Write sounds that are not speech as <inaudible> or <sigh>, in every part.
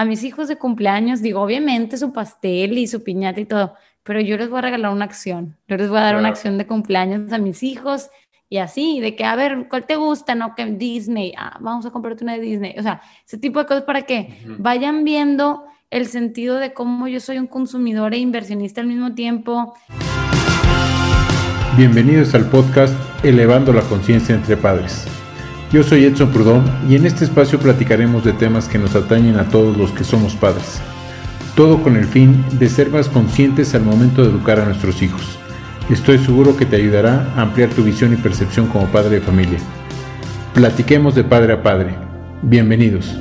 a mis hijos de cumpleaños, digo, obviamente su pastel y su piñata y todo, pero yo les voy a regalar una acción. Yo les voy a dar una acción de cumpleaños a mis hijos y así, de que, a ver, ¿cuál te gusta? No, que Disney, ah, vamos a comprarte una de Disney. O sea, ese tipo de cosas para que vayan viendo el sentido de cómo yo soy un consumidor e inversionista al mismo tiempo. Bienvenidos al podcast Elevando la Conciencia entre Padres. Yo soy Edson Prudón y en este espacio platicaremos de temas que nos atañen a todos los que somos padres. Todo con el fin de ser más conscientes al momento de educar a nuestros hijos. Estoy seguro que te ayudará a ampliar tu visión y percepción como padre de familia. Platiquemos de padre a padre. Bienvenidos.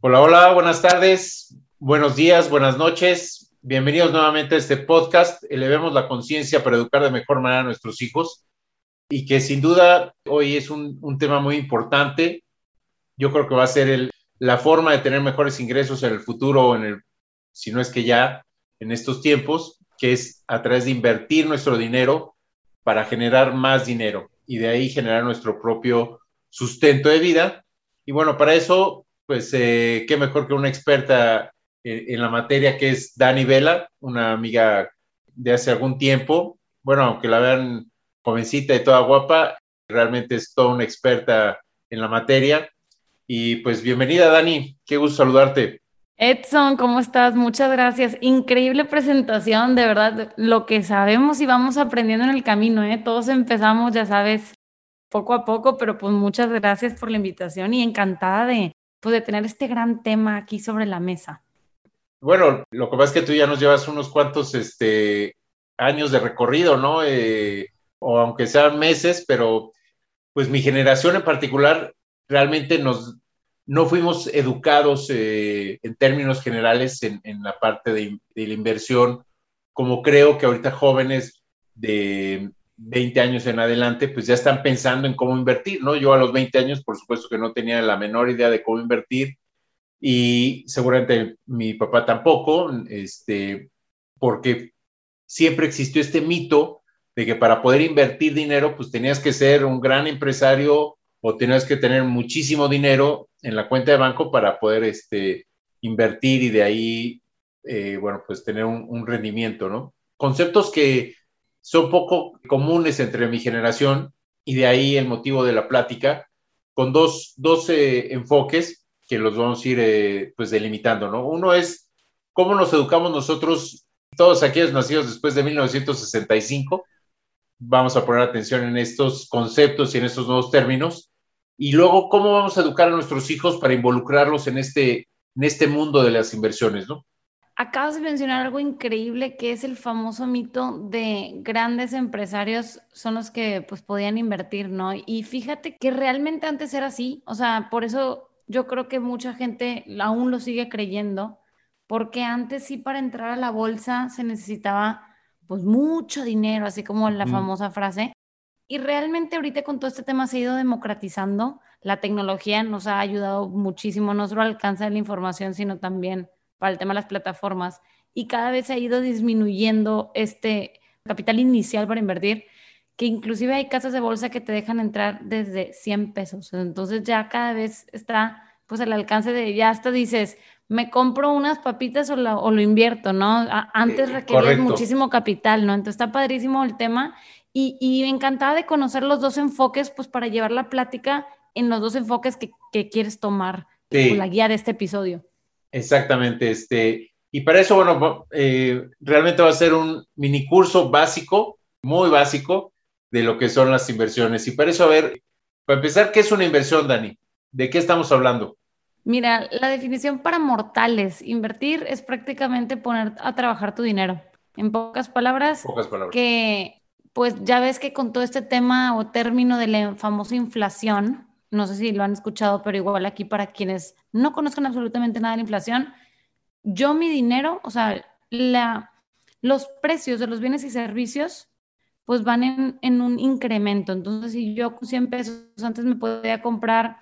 Hola, hola, buenas tardes, buenos días, buenas noches. Bienvenidos nuevamente a este podcast. Elevemos la conciencia para educar de mejor manera a nuestros hijos y que sin duda hoy es un, tema muy importante. Yo creo que va a ser la forma de tener mejores ingresos en el futuro, si no es que ya en estos tiempos, que es a través de invertir nuestro dinero para generar más dinero y de ahí generar nuestro propio sustento de vida. Y bueno, para eso, pues, eh, qué mejor que una experta en la materia, que es Dani Vela, una amiga de hace algún tiempo. Bueno, aunque la vean jovencita y toda guapa, realmente es toda una experta en la materia. Y pues bienvenida, Dani. Qué gusto saludarte. Edson, ¿cómo estás? Muchas gracias. Increíble presentación, de verdad. Lo que sabemos y vamos aprendiendo en el camino, ¿eh? Todos empezamos, ya sabes, poco a poco, pero pues muchas gracias por la invitación y encantada de, pues, de tener este gran tema aquí sobre la mesa. Bueno, lo que pasa es que tú ya nos llevas unos cuantos este, años de recorrido, ¿no? Eh, o aunque sean meses, pero pues mi generación en particular realmente nos, no fuimos educados eh, en términos generales en, la parte de, de, la inversión, como creo que ahorita jóvenes de 20 años en adelante, pues ya están pensando en cómo invertir, ¿no? Yo a los 20 años, por supuesto que no tenía la menor idea de cómo invertir y seguramente mi papá tampoco, este, porque siempre existió este mito de que para poder invertir dinero, pues tenías que ser un gran empresario o tenías que tener muchísimo dinero en la cuenta de banco para poder este, invertir y de ahí, eh, bueno, pues tener un, rendimiento, ¿no? Conceptos que son poco comunes entre mi generación y de ahí el motivo de la plática, con dos, dos eh, enfoques que los vamos a ir eh, pues delimitando, ¿no? Uno es cómo nos educamos nosotros, todos aquellos nacidos después de 1965, vamos a poner atención en estos conceptos y en estos nuevos términos, y luego cómo vamos a educar a nuestros hijos para involucrarlos en este, en este mundo de las inversiones, ¿no? Acabas de mencionar algo increíble que es el famoso mito de grandes empresarios son los que pues podían invertir, ¿no? Y fíjate que realmente antes era así, o sea, por eso yo creo que mucha gente aún lo sigue creyendo, porque antes sí para entrar a la bolsa se necesitaba pues mucho dinero, así como la famosa frase. Y realmente ahorita con todo este tema se ha ido democratizando. La tecnología nos ha ayudado muchísimo, no solo al alcance de la información, sino también para el tema de las plataformas. Y cada vez se ha ido disminuyendo este capital inicial para invertir que inclusive hay casas de bolsa que te dejan entrar desde 100 pesos. Entonces ya cada vez está pues al alcance de, ya hasta dices, me compro unas papitas o, lo invierto, ¿no? Antes requería muchísimo capital, ¿no? Entonces está padrísimo el tema y, y encantada de conocer los dos enfoques, pues para llevar la plática en los dos enfoques que, que quieres tomar con la guía de este episodio. Exactamente, este, y para eso, bueno, eh, realmente va a ser un mini curso básico, muy básico, de lo que son las inversiones. Y para eso, a ver, para empezar, ¿qué es una inversión, Dani? ¿De qué estamos hablando? Mira, la definición para mortales, invertir es prácticamente poner a trabajar tu dinero. En pocas palabras, pocas palabras. que pues ya ves que con todo este tema o término de la famosa inflación, no sé si lo han escuchado, pero igual aquí para quienes no conozcan absolutamente nada de la inflación, yo mi dinero, o sea, la, los precios de los bienes y servicios pues van en, un incremento. Entonces, si yo con 100 pesos antes me podía comprar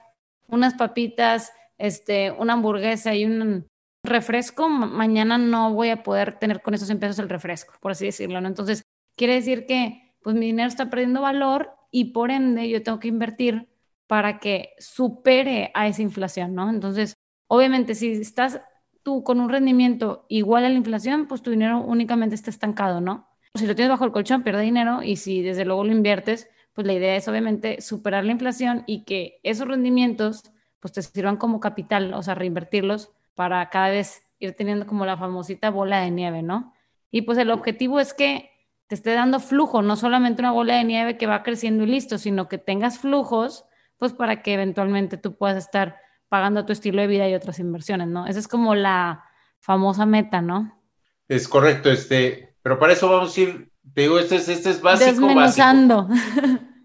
unas papitas, este, una hamburguesa y un refresco, mañana no voy a poder tener con esos 100 pesos el refresco, por así decirlo, ¿no? Entonces, quiere decir que pues mi dinero está perdiendo valor y por ende yo tengo que invertir para que supere a esa inflación, ¿no? Entonces, obviamente, si estás tú con un rendimiento igual a la inflación, pues tu dinero únicamente está estancado, ¿no? Si lo tienes bajo el colchón, pierde dinero y si desde luego lo inviertes, pues la idea es obviamente superar la inflación y que esos rendimientos pues te sirvan como capital, o sea, reinvertirlos para cada vez ir teniendo como la famosita bola de nieve, ¿no? Y pues el objetivo es que te esté dando flujo, no solamente una bola de nieve que va creciendo y listo, sino que tengas flujos, pues para que eventualmente tú puedas estar pagando tu estilo de vida y otras inversiones, ¿no? Esa es como la famosa meta, ¿no? Es correcto, este, pero para eso vamos a ir, te digo, este es, este es básico. Desmenuzando. <laughs>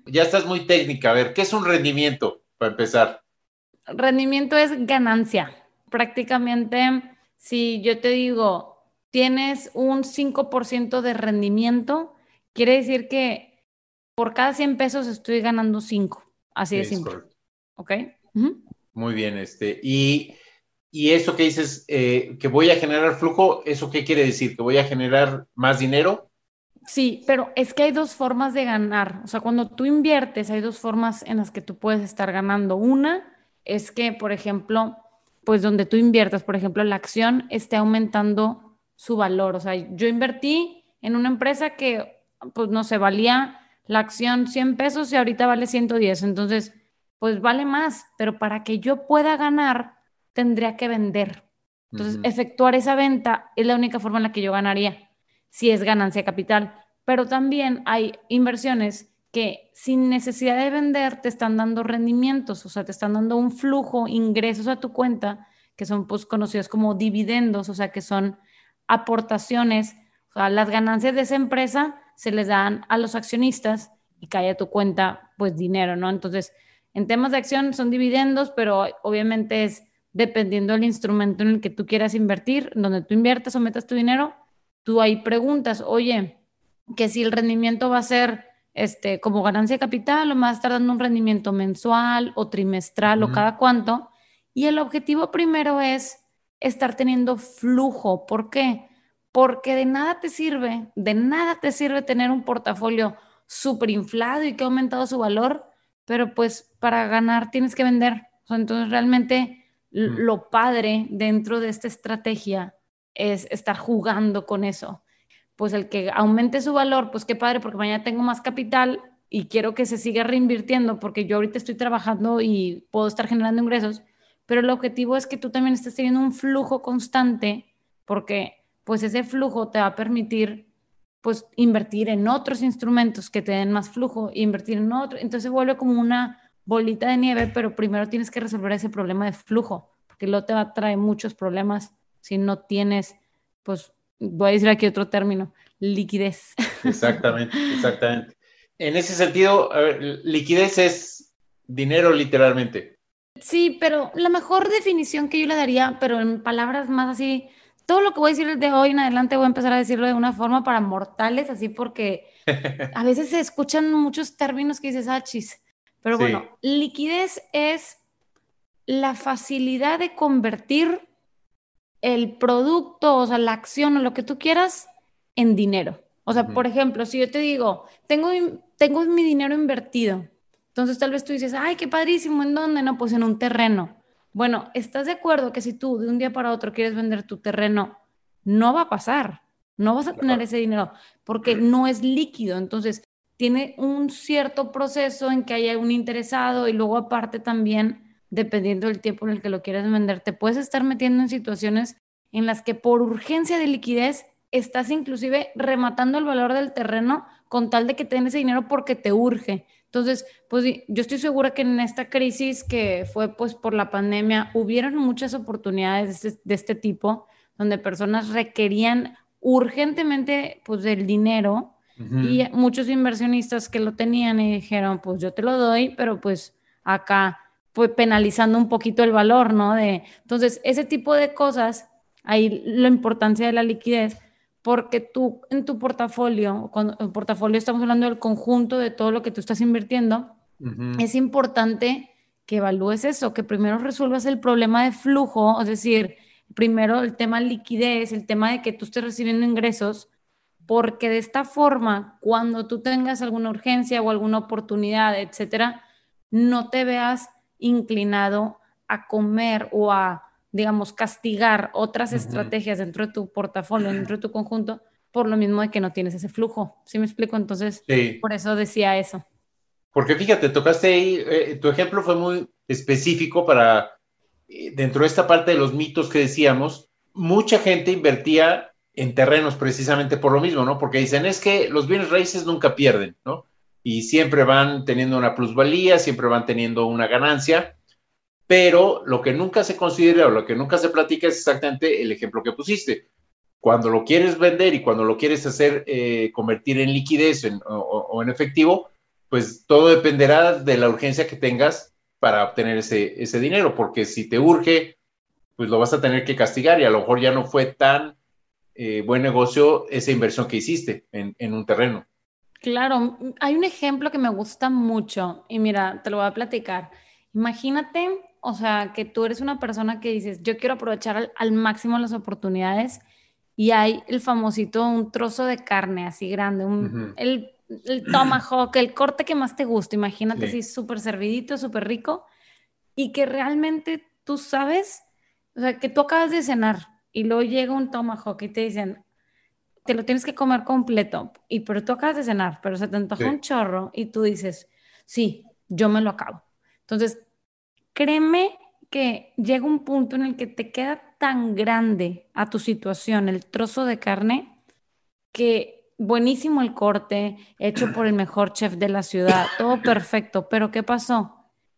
Ya estás muy técnica. A ver, ¿qué es un rendimiento para empezar? Rendimiento es ganancia. Prácticamente, si yo te digo, tienes un 5% de rendimiento, quiere decir que por cada 100 pesos estoy ganando 5. Así de simple. ¿Ok? Muy bien, este. Y, eso que dices, eh, que voy a generar flujo, ¿eso qué quiere decir? ¿Que voy a generar más dinero? Sí, pero es que hay dos formas de ganar. O sea, cuando tú inviertes, hay dos formas en las que tú puedes estar ganando. Una es que, por ejemplo, pues donde tú inviertas, por ejemplo, la acción esté aumentando su valor. O sea, yo invertí en una empresa que, pues no sé, valía la acción 100 pesos y ahorita vale 110. Entonces, pues vale más, pero para que yo pueda ganar, tendría que vender. Entonces, efectuar esa venta es la única forma en la que yo ganaría, si es ganancia capital. Pero también hay inversiones que sin necesidad de vender te están dando rendimientos, o sea, te están dando un flujo, ingresos a tu cuenta, que son pues conocidos como dividendos, o sea, que son aportaciones, o sea, las ganancias de esa empresa se les dan a los accionistas y cae a tu cuenta pues dinero, ¿no? Entonces, en temas de acción son dividendos, pero obviamente es dependiendo del instrumento en el que tú quieras invertir, donde tú inviertas o metas tu dinero, tú ahí preguntas, oye, que si el rendimiento va a ser este, como ganancia de capital o me va a estar dando un rendimiento mensual o trimestral o cada cuánto. Y el objetivo primero es estar teniendo flujo. ¿Por qué? Porque de nada te sirve, de nada te sirve tener un portafolio súper inflado y que ha aumentado su valor, pero pues para ganar tienes que vender. entonces realmente lo padre dentro de esta estrategia es estar jugando con eso. Pues el que aumente su valor, pues qué padre, porque mañana tengo más capital y quiero que se siga reinvirtiendo porque yo ahorita estoy trabajando y puedo estar generando ingresos pero el objetivo es que tú también estés teniendo un flujo constante porque pues ese flujo te va a permitir pues invertir en otros instrumentos que te den más flujo, invertir en otro, entonces vuelve como una bolita de nieve, pero primero tienes que resolver ese problema de flujo, porque luego te va a traer muchos problemas si no tienes, pues voy a decir aquí otro término, liquidez. <laughs> Exactamente, exactamente. En ese sentido, liquidez es dinero literalmente. Sí, pero la mejor definición que yo le daría, pero en palabras más así, todo lo que voy a decir de hoy en adelante voy a empezar a decirlo de una forma para mortales, así porque <laughs> a veces se escuchan muchos términos que dices, ah, chis. Pero bueno, liquidez es la facilidad de convertir el producto, o sea, la acción o lo que tú quieras en dinero. O sea, por ejemplo, si yo te digo, tengo, tengo mi dinero invertido entonces tal vez tú dices, ay, qué padrísimo, ¿en dónde? No, pues en un terreno. Bueno, ¿estás de acuerdo que si tú de un día para otro quieres vender tu terreno, no va a pasar? No vas a tener ese dinero porque no es líquido. Entonces, tiene un cierto proceso en que haya un interesado y luego aparte también, dependiendo del tiempo en el que lo quieres vender, te puedes estar metiendo en situaciones en las que por urgencia de liquidez estás inclusive rematando el valor del terreno con tal de que te ese dinero porque te urge. Entonces, pues yo estoy segura que en esta crisis que fue pues por la pandemia, hubieron muchas oportunidades de este, este tipo, donde personas requerían urgentemente pues el dinero y muchos inversionistas que lo tenían y dijeron, pues yo te lo doy, pero pues acá fue penalizando un poquito el valor, ¿no? De, entonces, ese tipo de cosas, ahí la importancia de la liquidez, porque tú en tu portafolio, cuando en portafolio estamos hablando del conjunto de todo lo que tú estás invirtiendo, es importante que evalúes eso, que primero resuelvas el problema de flujo, es decir, primero el tema de liquidez, el tema de que tú estés recibiendo ingresos, porque de esta forma, cuando tú tengas alguna urgencia o alguna oportunidad, etcétera, no te veas inclinado a comer o a, digamos, castigar otras estrategias dentro de tu portafolio, dentro de tu conjunto, por lo mismo de que no tienes ese flujo. ¿Sí me explico? Entonces, por eso decía eso. Porque fíjate, tocaste ahí, eh, tu ejemplo fue muy específico para, eh, dentro de esta parte de los mitos que decíamos, mucha gente invertía en terrenos precisamente por lo mismo, ¿no? Porque dicen, es que los bienes raíces nunca pierden, ¿no? Y siempre van teniendo una plusvalía, siempre van teniendo una ganancia, pero lo que nunca se considera o lo que nunca se platica es exactamente el ejemplo que pusiste. Cuando lo quieres vender y cuando lo quieres hacer eh, convertir en liquidez o, en efectivo, pues todo dependerá de la urgencia que tengas para obtener ese, ese dinero, porque si te urge, pues lo vas a tener que castigar y a lo mejor ya no fue tan eh, buen negocio esa inversión que hiciste en, en un terreno. Claro, hay un ejemplo que me gusta mucho y mira, te lo voy a platicar. Imagínate, o sea, que tú eres una persona que dices, yo quiero aprovechar al, máximo las oportunidades y hay el famosito, un trozo de carne así grande, un, el el tomahawk, el corte que más te gusta, imagínate así súper servidito, súper rico, y que realmente tú sabes, o sea, que tú acabas de cenar y luego llega un tomahawk y te dicen, te lo tienes que comer completo, y pero tú acabas de cenar, pero se te antoja un chorro y tú dices, sí, yo me lo acabo. Entonces, créeme que llega un punto en el que te queda tan grande a tu situación el trozo de carne que buenísimo el corte, hecho por el mejor chef de la ciudad, todo perfecto, pero ¿qué pasó?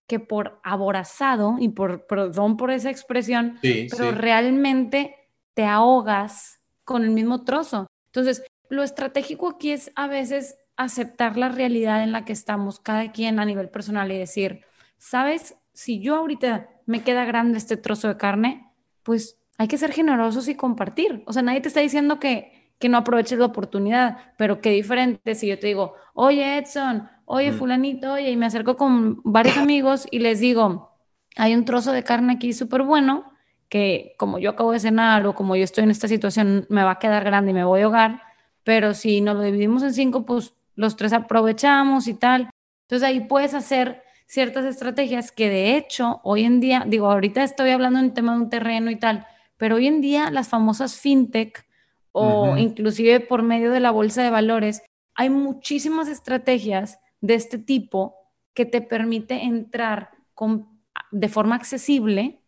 Que por aborazado, y por, perdón por esa expresión, pero realmente te ahogas con el mismo trozo. Entonces, lo estratégico aquí es a veces aceptar la realidad en la que estamos, cada quien a nivel personal, y decir, ¿sabes? Si yo ahorita me queda grande este trozo de carne, pues hay que ser generosos y compartir. O sea, nadie te está diciendo que que no aproveches la oportunidad, pero qué diferente si yo te digo, oye Edson, oye fulanito, oye, y me acerco con varios amigos y les digo, hay un trozo de carne aquí súper bueno, que como yo acabo de cenar o como yo estoy en esta situación, me va a quedar grande y me voy a ahogar, pero si nos lo dividimos en cinco, pues los tres aprovechamos y tal. Entonces ahí puedes hacer ciertas estrategias que de hecho hoy en día, digo, ahorita estoy hablando en tema de un terreno y tal, pero hoy en día las famosas fintech o inclusive por medio de la bolsa de valores, hay muchísimas estrategias de este tipo que te permite entrar con, de forma accesible,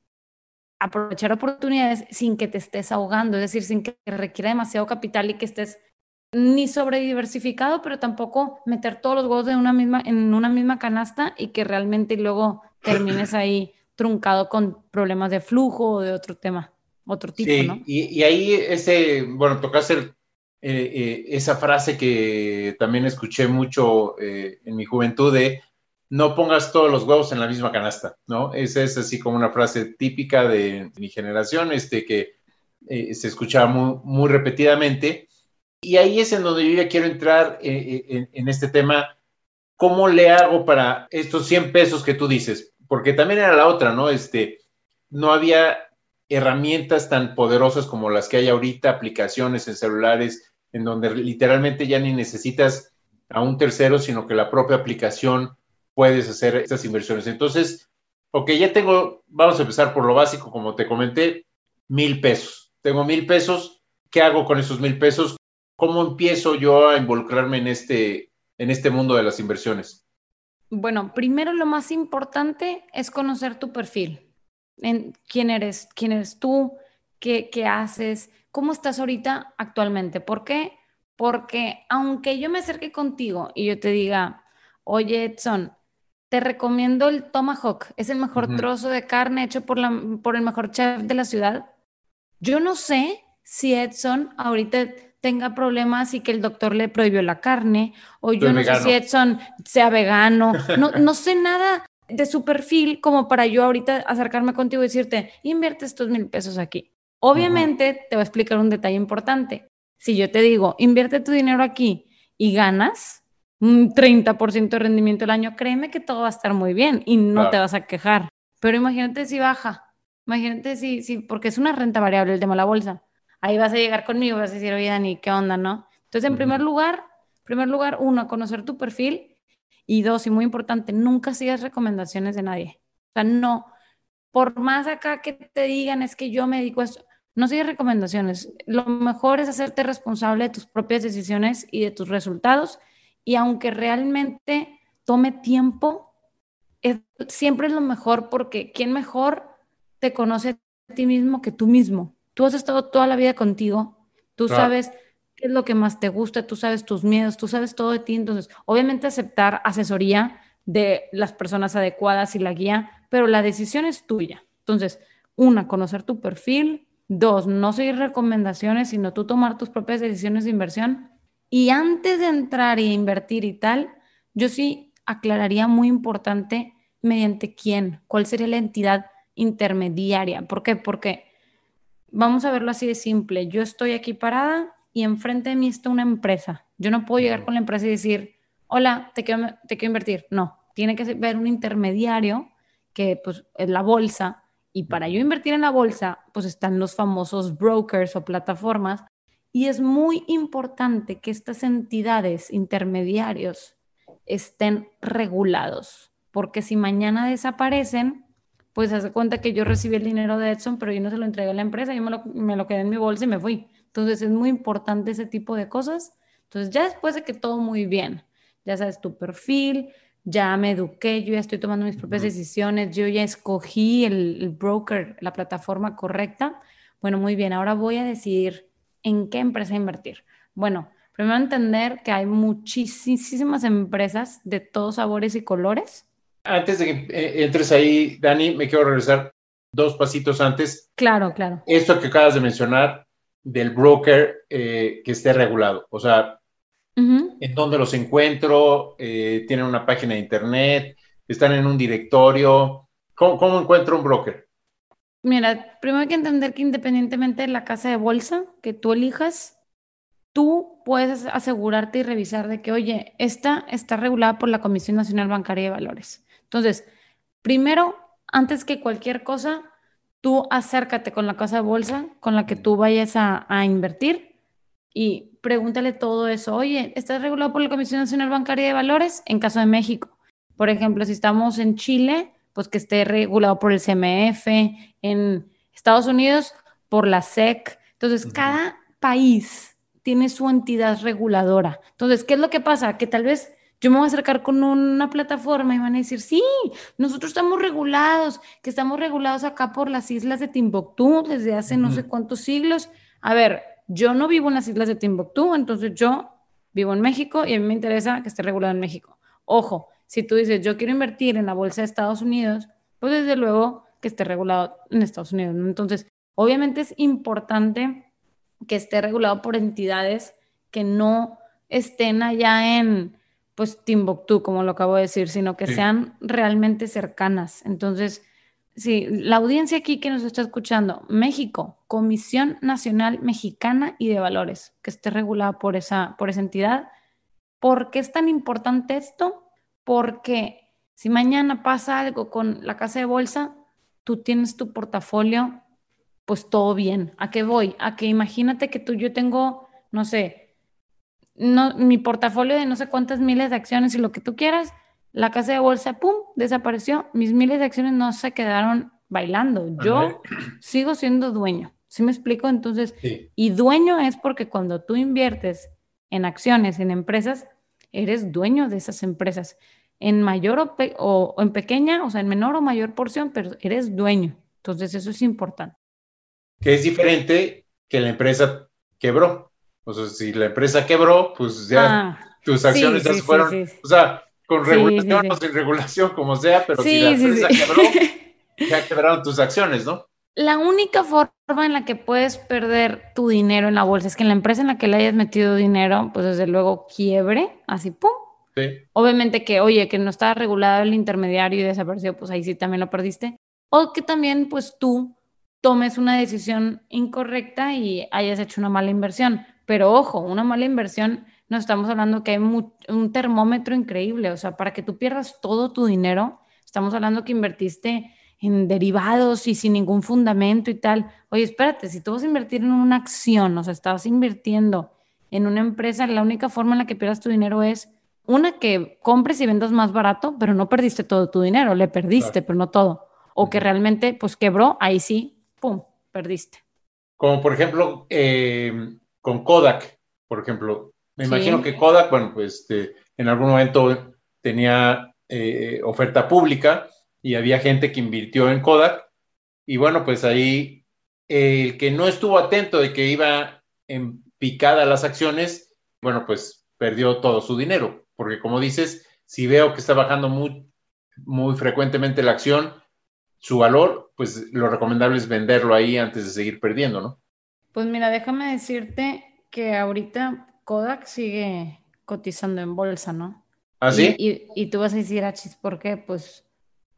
aprovechar oportunidades sin que te estés ahogando, es decir, sin que requiera demasiado capital y que estés ni sobrediversificado, pero tampoco meter todos los huevos de una misma, en una misma canasta y que realmente luego <laughs> termines ahí truncado con problemas de flujo o de otro tema otro tipo, sí, Y, ahí ese, bueno, tocaste eh, eh, esa frase que también escuché mucho eh, en mi juventud de no pongas todos los huevos en la misma canasta, ¿no? Esa es así como una frase típica de mi generación, este que se escuchaba muy, repetidamente. Y ahí es en donde yo ya quiero entrar en, en este tema. ¿Cómo le hago para estos 100 pesos que tú dices? Porque también era la otra, ¿no? Este, no había herramientas tan poderosas como las que hay ahorita, aplicaciones en celulares, en donde literalmente ya ni necesitas a un tercero, sino que la propia aplicación puedes hacer estas inversiones. Entonces, ok, ya tengo, vamos a empezar por lo básico, como te comenté, mil pesos. Tengo mil pesos, ¿qué hago con esos mil pesos? ¿Cómo empiezo yo a involucrarme en este, en este mundo de las inversiones? Bueno, primero lo más importante es conocer tu perfil en quién eres, quién eres tú, qué, qué haces, cómo estás ahorita actualmente. ¿Por qué? Porque aunque yo me acerque contigo y yo te diga, oye Edson, te recomiendo el Tomahawk, es el mejor trozo de carne hecho por, la, por el mejor chef de la ciudad. Yo no sé si Edson ahorita tenga problemas y que el doctor le prohibió la carne, o yo no sé si Edson sea vegano, no, <laughs> no sé nada de su perfil como para yo ahorita acercarme contigo y decirte, invierte estos mil pesos aquí. Obviamente te voy a explicar un detalle importante. Si yo te digo, invierte tu dinero aquí y ganas un 30% de rendimiento al año, créeme que todo va a estar muy bien y no te vas a quejar. Pero imagínate si baja, imagínate si, si, porque es una renta variable el tema de la bolsa. Ahí vas a llegar conmigo, vas a decir, oye Dani, ¿qué onda, no? Entonces, en primer lugar, primer lugar, uno, conocer tu perfil Y dos, y muy importante, nunca sigas recomendaciones de nadie. O sea, no, por más acá que te digan es que yo me dedico a esto, no sigas recomendaciones. Lo mejor es hacerte responsable de tus propias decisiones y de tus resultados. Y aunque realmente tome tiempo, siempre es lo mejor porque ¿quién mejor te conoce a ti mismo que tú mismo? Tú has estado toda la vida contigo, tú sabes qué es lo que más te gusta, tú sabes tus miedos, tú sabes todo de ti. Entonces, obviamente aceptar asesoría de las personas adecuadas y la guía, pero la decisión es tuya. Entonces, una, conocer tu perfil. Dos, no seguir recomendaciones, sino tú tomar tus propias decisiones de inversión. Y antes de entrar y invertir y tal, yo sí aclararía muy importante mediante quién, cuál sería la entidad intermediaria. ¿Por qué? Porque vamos a verlo así de simple. Yo estoy aquí parada y enfrente de mí está una empresa. Yo no puedo llegar con la empresa y decir, hola, te quiero, te quiero invertir. No, tiene que ver un intermediario que pues es la bolsa. Y para yo invertir en la bolsa, pues están los famosos brokers o plataformas. Y es muy importante que estas entidades intermediarios estén regulados, porque si mañana desaparecen, pues hace cuenta que yo recibí el dinero de Edson, pero yo no se lo entregué a la empresa, yo me lo, me lo quedé en mi bolsa y me fui. Entonces es muy importante ese tipo de cosas. Entonces ya después de que todo muy bien, ya sabes tu perfil, ya me eduqué, yo ya estoy tomando mis propias decisiones, yo ya escogí el, broker, la plataforma correcta. Bueno, muy bien, ahora voy a decidir en qué empresa invertir. Bueno, primero entender que hay muchísimas empresas de todos sabores y colores. Antes de que eh, entres ahí, Dani, me quiero regresar dos pasitos antes. Claro, claro. Esto que acabas de mencionar del broker eh, que esté regulado. O sea, en dónde los encuentro, eh, tienen una página de internet, están en un directorio. ¿Cómo, encuentro un broker? Mira, primero hay que entender que independientemente de la casa de bolsa que tú elijas, tú puedes asegurarte y revisar de que, oye, esta está regulada por la Comisión Nacional Bancaria de Valores. Entonces, primero, antes que cualquier cosa, tú acércate con la casa de bolsa con la que tú vayas a, a invertir y pregúntale todo eso. Oye, ¿estás regulado por la Comisión Nacional Bancaria de Valores? En caso de México. Por ejemplo, si estamos en Chile, pues que esté regulado por el CMF, en Estados Unidos por la SEC. Entonces, cada país tiene su entidad reguladora. Entonces, ¿qué es lo que pasa? Que tal vez yo me voy a acercar con una plataforma y van a decir, sí, nosotros estamos regulados, que estamos regulados acá por las islas de Timbuktu desde hace no sé cuántos siglos. A ver, yo no vivo en las islas de Timbuktu, entonces yo vivo en México y a mí me interesa que esté regulado en México. Ojo, si tú dices, yo quiero invertir en la bolsa de Estados Unidos, pues desde luego que esté regulado en Estados Unidos. Entonces, obviamente es importante que esté regulado por entidades que no estén allá en, pues, Timbuktu, como lo acabo de decir, sino que sean realmente cercanas. Entonces, Sí, la audiencia aquí que nos está escuchando, México, Comisión Nacional Mexicana y de Valores, que esté regulada por esa, por esa entidad. ¿Por qué es tan importante esto? Porque si mañana pasa algo con la casa de bolsa, tú tienes tu portafolio, pues todo bien. ¿A qué voy? A que imagínate que tú, yo tengo, no sé, no, mi portafolio de no sé cuántas miles de acciones y lo que tú quieras, la casa de bolsa, ¡pum!, desapareció. Mis miles de acciones no se quedaron bailando. Yo <clears throat> sigo siendo dueño. ¿Sí me explico? Entonces, y dueño es porque cuando tú inviertes en acciones, en empresas, eres dueño de esas empresas. En mayor o, o, en pequeña, o sea, en menor o mayor porción, pero eres dueño. Entonces, eso es importante. Que es diferente que la empresa quebró. O sea, si la empresa quebró, pues ya ah, tus acciones ya se fueron. O sea, con regulación o sin regulación, como sea, pero si la empresa quebró, <laughs> ya quebraron tus acciones, ¿no? La única forma en la que puedes perder tu dinero en la bolsa es que en la empresa en la que le hayas metido dinero, pues desde luego quiebre, así pum. Sí. Obviamente que, oye, que no está regulado el intermediario y desapareció, pues ahí sí también lo perdiste. O que también, pues tú tomes una decisión incorrecta y hayas hecho una mala inversión. Pero ojo, una mala inversión no estamos hablando que hay un termómetro increíble, o sea, para que tú pierdas todo tu dinero, estamos hablando que invertiste en derivados y sin ningún fundamento y tal. Oye, espérate, si tú vas a invertir en una acción, o sea, estabas invirtiendo en una empresa, la única forma en la que pierdas tu dinero es Una que compres y vendas más barato, pero no perdiste todo tu dinero, le perdiste, pero no todo. O que realmente pues quebró, ahí sí, ¡pum!, perdiste. Como por ejemplo eh, con Kodak, por ejemplo. Me imagino que Kodak, bueno, pues este, en algún momento tenía eh, oferta pública y había gente que invirtió en Kodak. Y bueno, pues ahí el que no estuvo atento de que iba en picada las acciones, bueno, pues perdió todo su dinero. Porque como dices, si veo que está bajando muy, muy frecuentemente la acción, su valor, pues lo recomendable es venderlo ahí antes de seguir perdiendo, ¿no? Pues mira, déjame decirte que ahorita Kodak sigue cotizando en bolsa, ¿no? ¿Ah, sí? Y, tú vas a decir, achis, ¿por qué? Pues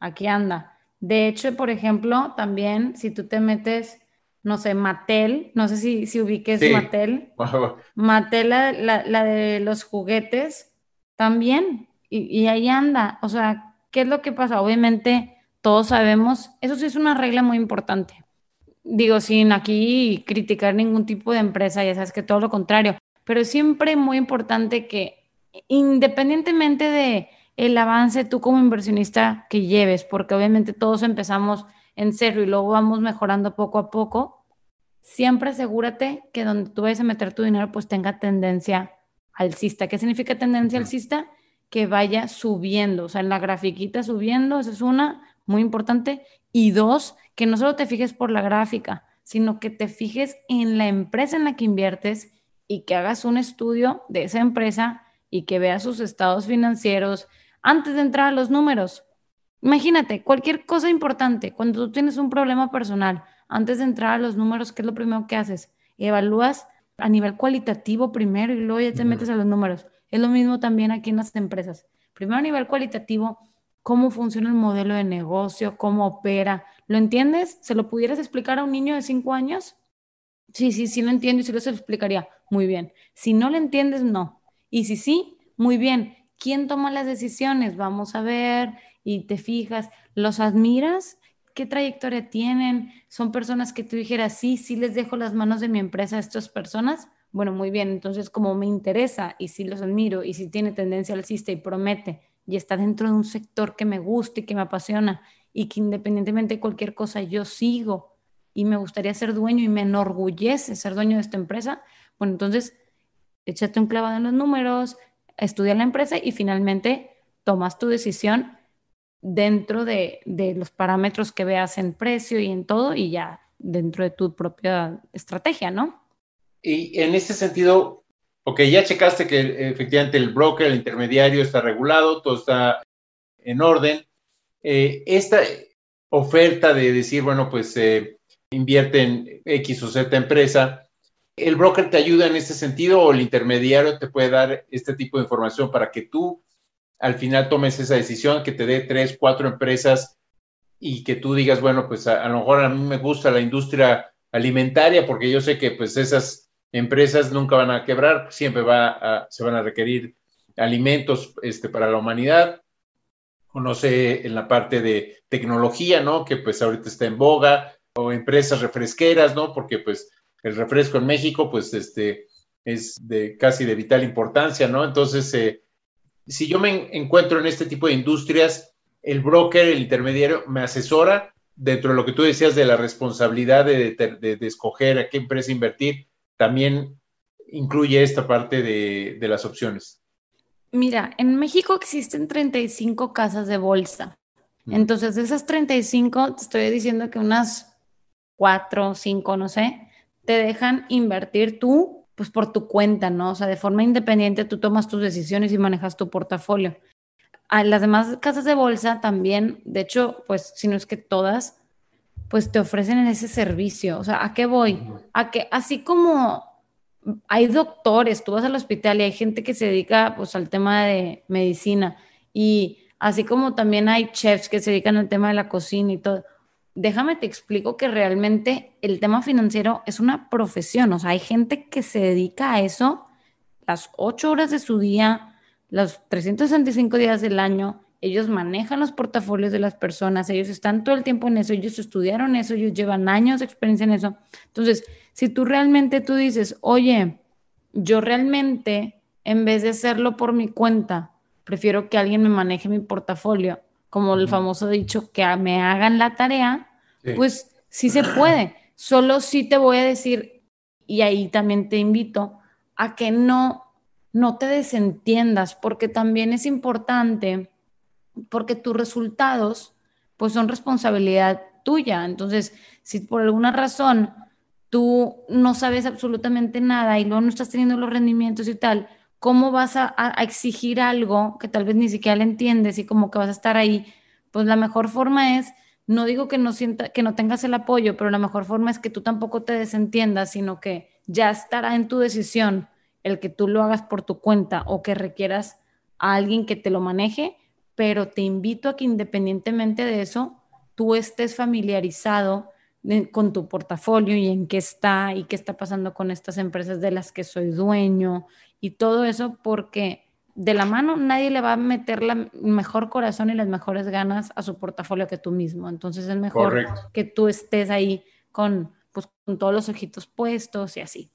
aquí anda. De hecho, por ejemplo, también si tú te metes, no sé, Mattel, no sé si, si ubiques Mattel. <laughs> Mattel, la, de los juguetes, también. Y, y ahí anda. O sea, ¿qué es lo que pasa? Obviamente, todos sabemos, eso sí es una regla muy importante digo, sin aquí criticar ningún tipo de empresa, ya sabes que todo lo contrario, pero siempre muy importante que independientemente de el avance tú como inversionista que lleves, porque obviamente todos empezamos en cero y luego vamos mejorando poco a poco, siempre asegúrate que donde tú vayas a meter tu dinero pues tenga tendencia alcista. ¿Qué significa tendencia alcista? Que vaya subiendo, o sea, en la grafiquita subiendo, esa es una muy importante. Y dos, que no solo te fijes por la gráfica, sino que te fijes en la empresa en la que inviertes y que hagas un estudio de esa empresa y que veas sus estados financieros antes de entrar a los números. Imagínate, cualquier cosa importante, cuando tú tienes un problema personal, antes de entrar a los números, ¿qué es lo primero que haces? Evalúas a nivel cualitativo primero y luego ya te metes a los números. Es lo mismo también aquí en las empresas. Primero a nivel cualitativo, cómo funciona el modelo de negocio, cómo opera. ¿Lo entiendes? ¿Se lo pudieras explicar a un niño de cinco años? Sí, sí, sí lo entiendo y sí lo explicaría. Muy bien. Si no lo entiendes, no. Y si sí, muy bien. ¿Quién toma las decisiones? Vamos a ver y te fijas. ¿Los admiras? ¿Qué trayectoria tienen? ¿Son personas que tú dijeras, sí, sí les dejo las manos de mi empresa a estas personas? Bueno, muy bien. Entonces, como me interesa y si los admiro y si tiene tendencia alcista y promete y está dentro de un sector que me gusta y que me apasiona y que independientemente de cualquier cosa yo sigo y me gustaría ser dueño y me enorgullece ser dueño de esta empresa, bueno, entonces échate un clavado en los números, estudia la empresa y finalmente tomas tu decisión dentro de, de los parámetros que veas en precio y en todo y ya dentro de tu propia estrategia, ¿no? Y en ese sentido, Ok, ya checaste que efectivamente el broker, el intermediario está regulado, todo está en orden. Eh, esta oferta de decir, bueno, pues eh, invierte en X o Z empresa, ¿el broker te ayuda en este sentido o el intermediario te puede dar este tipo de información para que tú al final tomes esa decisión, que te dé tres, cuatro empresas y que tú digas, bueno, pues a, lo mejor a mí me gusta la industria alimentaria porque yo sé que pues esas empresas nunca van a quebrar, siempre va se van a requerir alimentos este, para la humanidad. O no sé, en la parte de tecnología, ¿no? Que pues ahorita está en boga, o empresas refresqueras, ¿no? Porque pues el refresco en México, pues este, es de casi de vital importancia, ¿no? Entonces, eh, si yo me encuentro en este tipo de industrias, el broker, el intermediario, me asesora dentro de lo que tú decías de la responsabilidad de, de escoger a qué empresa invertir también incluye esta parte de, las opciones? Mira, en México existen 35 casas de bolsa. Entonces, de esas 35, te estoy diciendo que unas 4 o 5, no sé, te dejan invertir tú, pues por tu cuenta, ¿no? O sea, de forma independiente tú tomas tus decisiones y manejas tu portafolio. A las demás casas de bolsa también, de hecho, pues si no es que todas, pues te ofrecen en ese servicio. O sea, ¿a qué voy? A que así como hay doctores, tú vas al hospital y hay gente que se dedica pues al tema de medicina y así como también hay chefs que se dedican al tema de la cocina y todo. Déjame te explico que realmente el tema financiero es una profesión, o sea, hay gente que se dedica a eso las ocho horas de su día, los 365 días del año, ellos manejan los portafolios de las personas, ellos están todo el tiempo en eso, ellos estudiaron eso, ellos llevan años de experiencia en eso. Entonces, si tú realmente tú dices, oye, yo realmente, en vez de hacerlo por mi cuenta, prefiero que alguien me maneje mi portafolio, como el famoso dicho, que me hagan la tarea, pues sí se puede. Solo sí te voy a decir, y ahí también te invito a que no, no te desentiendas, porque también es importante, porque tus resultados, pues son responsabilidad tuya. Entonces, si por alguna razón tú no sabes absolutamente nada y luego no estás teniendo los rendimientos y tal, ¿cómo vas a, exigir algo que tal vez ni siquiera le entiendes y como que vas a estar ahí? Pues la mejor forma es, no digo que no, sienta, que no tengas el apoyo, pero la mejor forma es que tú tampoco te desentiendas, sino que ya estará en tu decisión el que tú lo hagas por tu cuenta o que requieras a alguien que te lo maneje, pero te invito a que independientemente de eso, tú estés familiarizado con tu portafolio y en qué está y qué está pasando con estas empresas de las que soy dueño y todo eso porque de la mano nadie le va a meter la mejor corazón y las mejores ganas a su portafolio que tú mismo. Entonces es mejor que tú estés ahí con, pues, con todos los ojitos puestos y así.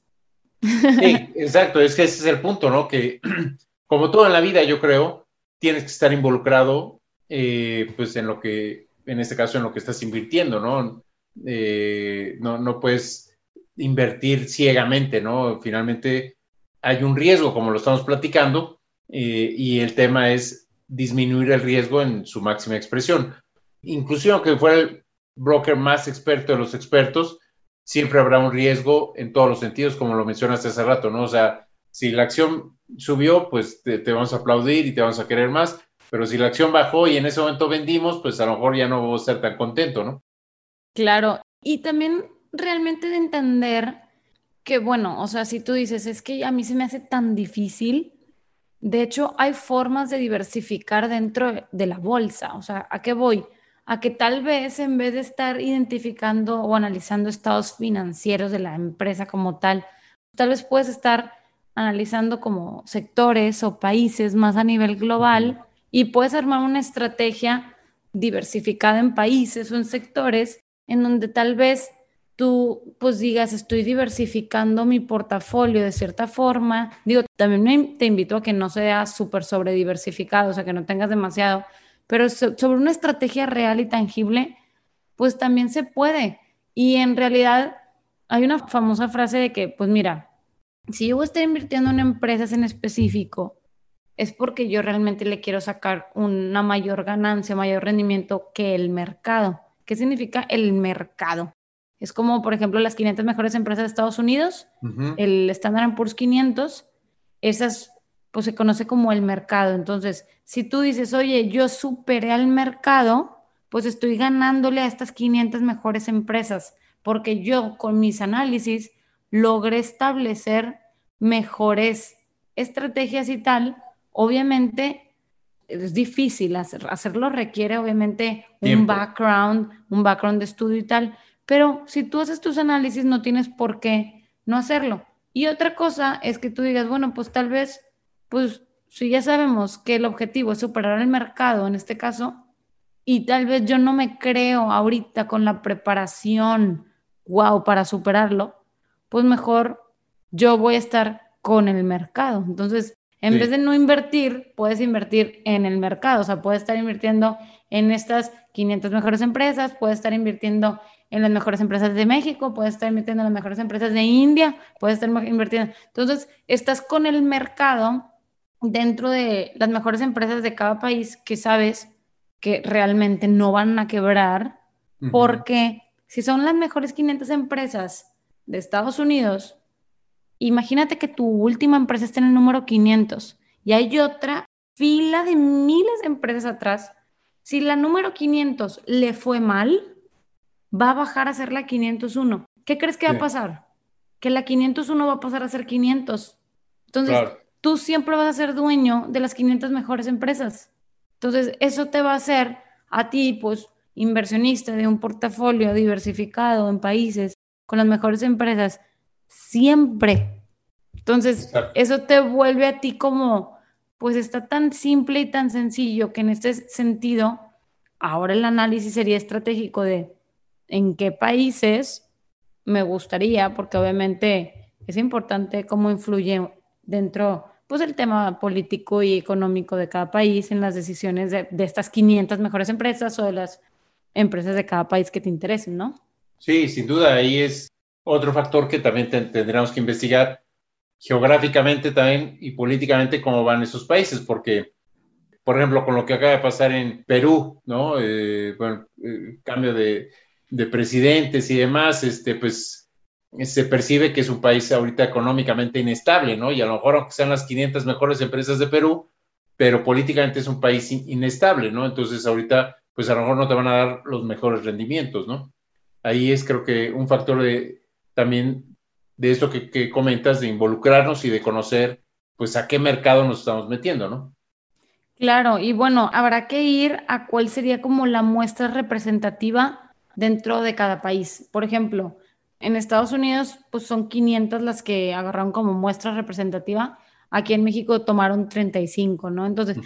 Sí, <laughs> exacto, es que ese es el punto, ¿no? Que <clears throat> como todo en la vida, yo creo, tienes que estar involucrado, eh, pues en lo que, en este caso, en lo que estás invirtiendo, ¿no? Eh, no, no puedes invertir ciegamente, ¿no? Finalmente hay un riesgo, como lo estamos platicando, eh, y el tema es disminuir el riesgo en su máxima expresión. Incluso aunque fuera el broker más experto de los expertos, siempre habrá un riesgo en todos los sentidos, como lo mencionaste hace rato, ¿no? O sea, si la acción subió, pues te, te, vamos a aplaudir y te vamos a querer más, pero si la acción bajó y en ese momento vendimos, pues a lo mejor ya no vamos a estar tan contento, ¿no? Claro, y también realmente de entender que, bueno, o sea, si tú dices, es que a mí se me hace tan difícil, de hecho hay formas de diversificar dentro de la bolsa, o sea, ¿a qué voy? A que tal vez en vez de estar identificando o analizando estados financieros de la empresa como tal, tal vez puedes estar analizando como sectores o países más a nivel global y puedes armar una estrategia diversificada en países o en sectores en donde tal vez tú pues digas, estoy diversificando mi portafolio de cierta forma. Digo, también te invito a que no sea súper sobre diversificado, o sea, que no tengas demasiado, pero sobre una estrategia real y tangible, pues también se puede. Y en realidad hay una famosa frase de que, pues mira, si yo estoy invirtiendo en empresas en específico, es porque yo realmente le quiero sacar una mayor ganancia, mayor rendimiento que el mercado. ¿Qué significa el mercado? Es como, por ejemplo, las 500 mejores empresas de Estados Unidos, el Standard Poor's 500, esas pues se conoce como el mercado. Entonces, si tú dices, oye, yo superé al mercado, pues estoy ganándole a estas 500 mejores empresas, porque yo con mis análisis logré establecer mejores estrategias y tal. Obviamente, es difícil hacerlo, requiere obviamente un background, un background de estudio y tal, pero si tú haces tus análisis no tienes por qué no hacerlo. Y otra cosa es que tú digas, bueno, pues tal vez, pues si ya sabemos que el objetivo es superar el mercado en este caso, y tal vez yo no me creo ahorita con la preparación, wow, para superarlo, pues mejor yo voy a estar con el mercado. Entonces, en vez de no invertir, puedes invertir en el mercado, o sea, puedes estar invirtiendo en estas 500 mejores empresas, puedes estar invirtiendo en las mejores empresas de México, puedes estar invirtiendo en las mejores empresas de India, puedes estar invirtiendo. Entonces, estás con el mercado dentro de las mejores empresas de cada país que sabes que realmente no van a quebrar, porque si son las mejores 500 empresas de Estados Unidos, imagínate que tu última empresa está en el número 500 y hay otra fila de miles de empresas atrás. Si la número 500 le fue mal, va a bajar a ser la 501. ¿Qué crees que va a pasar? Que la 501 va a pasar a ser 500. Entonces, tú siempre vas a ser dueño de las 500 mejores empresas. Entonces, eso te va a hacer a ti, pues, inversionista de un portafolio diversificado en países con las mejores empresas, siempre. Entonces, eso te vuelve a ti como, pues está tan simple y tan sencillo que en este sentido, ahora el análisis sería estratégico de en qué países me gustaría, porque obviamente es importante cómo influye dentro pues el tema político y económico de cada país en las decisiones de, de estas 500 mejores empresas o de las empresas de cada país que te interesen, ¿no? Sí, sin duda, ahí es otro factor que también tendríamos que investigar geográficamente también y políticamente cómo van esos países, porque, por ejemplo, con lo que acaba de pasar en Perú, ¿no? Eh, bueno, eh, cambio de, de, presidentes y demás, este, pues se percibe que es un país ahorita económicamente inestable, ¿no? Y a lo mejor aunque sean las 500 mejores empresas de Perú, pero políticamente es un país inestable, ¿no? Entonces ahorita, pues a lo mejor no te van a dar los mejores rendimientos, ¿no? Ahí es creo que un factor de también de esto que, que comentas, de involucrarnos y de conocer, pues a qué mercado nos estamos metiendo, ¿no? Claro, y bueno, habrá que ir a cuál sería como la muestra representativa dentro de cada país. Por ejemplo, en Estados Unidos, pues son 500 las que agarraron como muestra representativa. Aquí en México tomaron 35, ¿no? Entonces,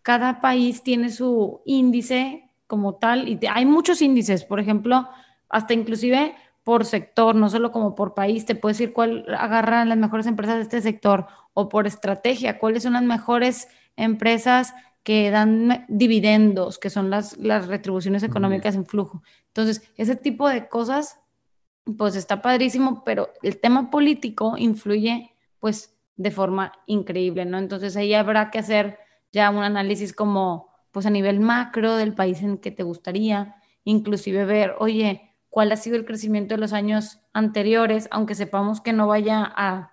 cada país tiene su índice como tal y hay muchos índices, por ejemplo, hasta inclusive por sector, no solo como por país, te puedes decir cuál agarra las mejores empresas de este sector o por estrategia, cuáles son las mejores empresas que dan dividendos, que son las, las retribuciones económicas en flujo. Entonces, ese tipo de cosas pues está padrísimo, pero el tema político influye pues de forma increíble, ¿no? Entonces ahí habrá que hacer ya un análisis como pues a nivel macro del país en que te gustaría, inclusive ver, oye, cuál ha sido el crecimiento de los años anteriores, aunque sepamos que no vaya a,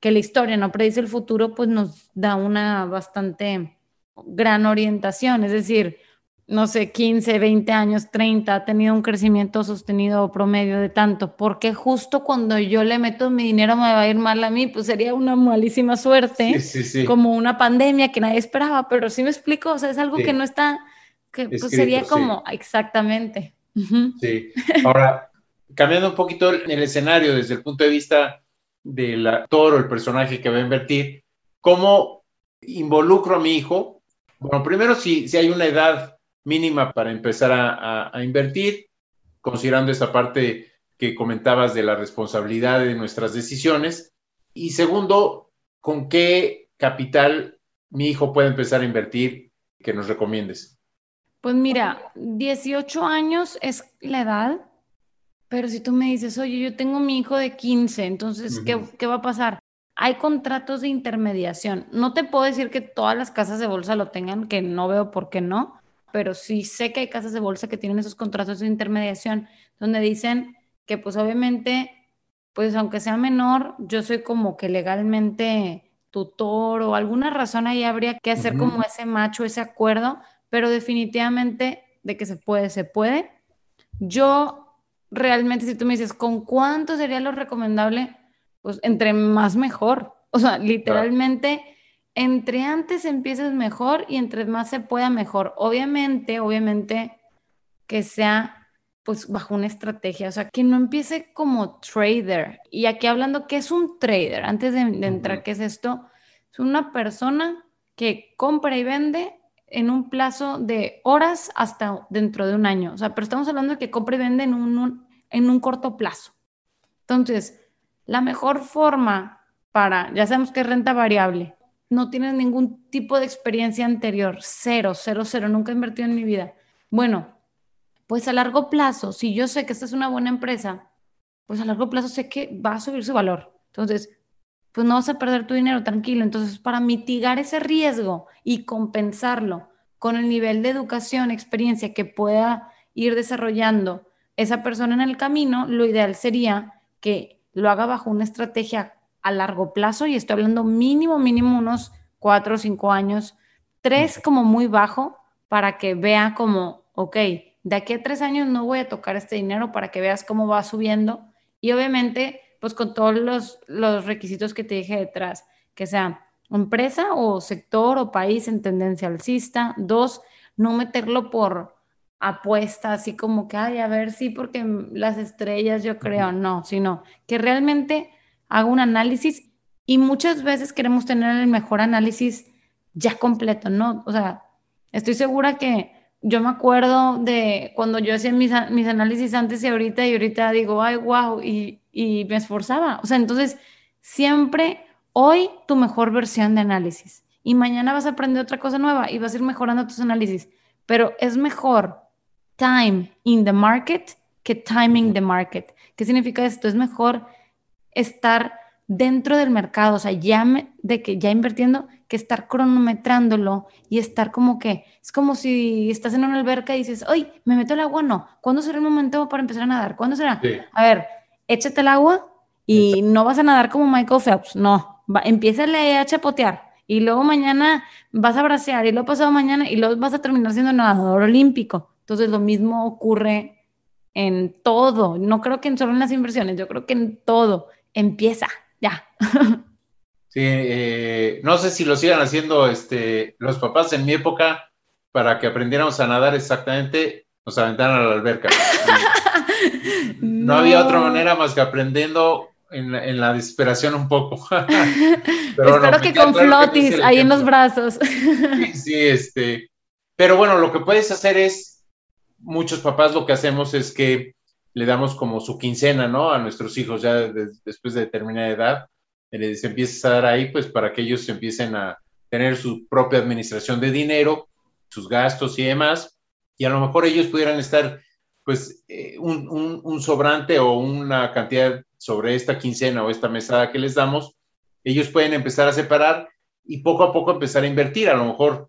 que la historia no predice el futuro, pues nos da una bastante gran orientación, es decir, no sé, 15, 20 años, 30, ha tenido un crecimiento sostenido promedio de tanto, porque justo cuando yo le meto mi dinero me va a ir mal a mí, pues sería una malísima suerte, como una pandemia que nadie esperaba, pero sí me explico, o sea, es algo que no está, que pues sería como, exactamente. Sí, ahora, cambiando un poquito el escenario desde el punto de vista del actor o el personaje que va a invertir, ¿cómo involucro a mi hijo? Bueno, primero, si, si hay una edad mínima para empezar a, invertir, considerando esa parte que comentabas de la responsabilidad de nuestras decisiones. Y segundo, ¿con qué capital mi hijo puede empezar a invertir que nos recomiendes? Pues mira, 18 años es la edad, pero si tú me dices, oye, yo tengo mi hijo de 15, entonces, ¿qué, ¿qué, va a pasar? Hay contratos de intermediación. No te puedo decir que todas las casas de bolsa lo tengan, que no veo por qué no, pero sí sé que hay casas de bolsa que tienen esos contratos de intermediación donde dicen que pues obviamente, pues aunque sea menor, yo soy como que legalmente tutor o alguna razón ahí habría que hacer como ese macho, ese acuerdo, pero definitivamente de que se puede, se puede. Yo realmente, si tú me dices, ¿con cuánto sería lo recomendable? Pues entre más mejor. O sea, literalmente entre antes empieces mejor y entre más se pueda mejor. Obviamente, obviamente que sea pues bajo una estrategia, o sea, que no empiece como trader. Y aquí hablando, ¿qué es un trader? Antes de, entrar, ¿qué es esto? Es una persona que compra y vende en un plazo de horas hasta dentro de un año. O sea, pero estamos hablando de que compra y vende en un, en un corto plazo. Entonces, la mejor forma para, ya sabemos que es renta variable, no tienes ningún tipo de experiencia anterior, cero, cero, cero, nunca he invertido en mi vida. Bueno, pues a largo plazo, si yo sé que esta es una buena empresa, pues a largo plazo sé que va a subir su valor. Entonces, pues no vas a perder tu dinero, tranquilo. Entonces, para mitigar ese riesgo y compensarlo con el nivel de educación, experiencia que pueda ir desarrollando esa persona en el camino, lo ideal sería que lo haga bajo una estrategia a largo plazo, y estoy hablando mínimo, mínimo unos cuatro o cinco años, tres como muy bajo, para que vea como, ok, de aquí a tres años no voy a tocar este dinero para que veas cómo va subiendo. Y obviamente, pues con todos los, los requisitos que te dije detrás, que sea empresa o sector o país en tendencia alcista. Dos, no meterlo por apuesta, así como que, ay, a ver, sí, porque las estrellas yo creo, no, sino que realmente hago un análisis y muchas veces queremos tener el mejor análisis ya completo, ¿no? O sea, estoy segura que yo me acuerdo de cuando yo hacía mis, mis análisis antes y ahorita y ahorita digo, ay, wow, y, y me esforzaba. O sea, entonces siempre hoy tu mejor versión de análisis y mañana vas a aprender otra cosa nueva y vas a ir mejorando tus análisis. Pero es mejor time in the market que timing the market. ¿Qué significa esto? Es mejor estar dentro del mercado, o sea, ya de que ya invirtiendo, que estar cronometrándolo y estar como que, es como si estás en una alberca y dices, hoy me meto el agua, no, ¿cuándo será el momento para empezar a nadar? ¿Cuándo será? A ver, échate el agua y no vas a nadar como Michael Phelps, no, va, empieza a chapotear y luego mañana vas a bracear y luego pasado mañana y luego vas a terminar siendo nadador olímpico. Entonces lo mismo ocurre en todo, no creo que en solo en las inversiones, yo creo que en todo empieza, ya. <laughs> Sí, eh, no sé si lo sigan haciendo este, los papás en mi época para que aprendiéramos a nadar exactamente, nos aventaron a la alberca. <laughs> <laughs> no. había otra manera más que aprendiendo en, la desesperación un poco. <laughs> Espero que con flotis ahí en los brazos. sí, sí, este. Pero bueno, lo que puedes hacer es, muchos papás lo que hacemos es que le damos como su quincena, ¿no? A nuestros hijos ya después de determinada edad, les empieza a dar ahí, pues para que ellos empiecen a tener su propia administración de dinero, sus gastos y demás, y a lo mejor ellos pudieran estar, pues, eh, un, sobrante o una cantidad sobre esta quincena o esta mesada que les damos, ellos pueden empezar a separar y poco a poco empezar a invertir, a lo mejor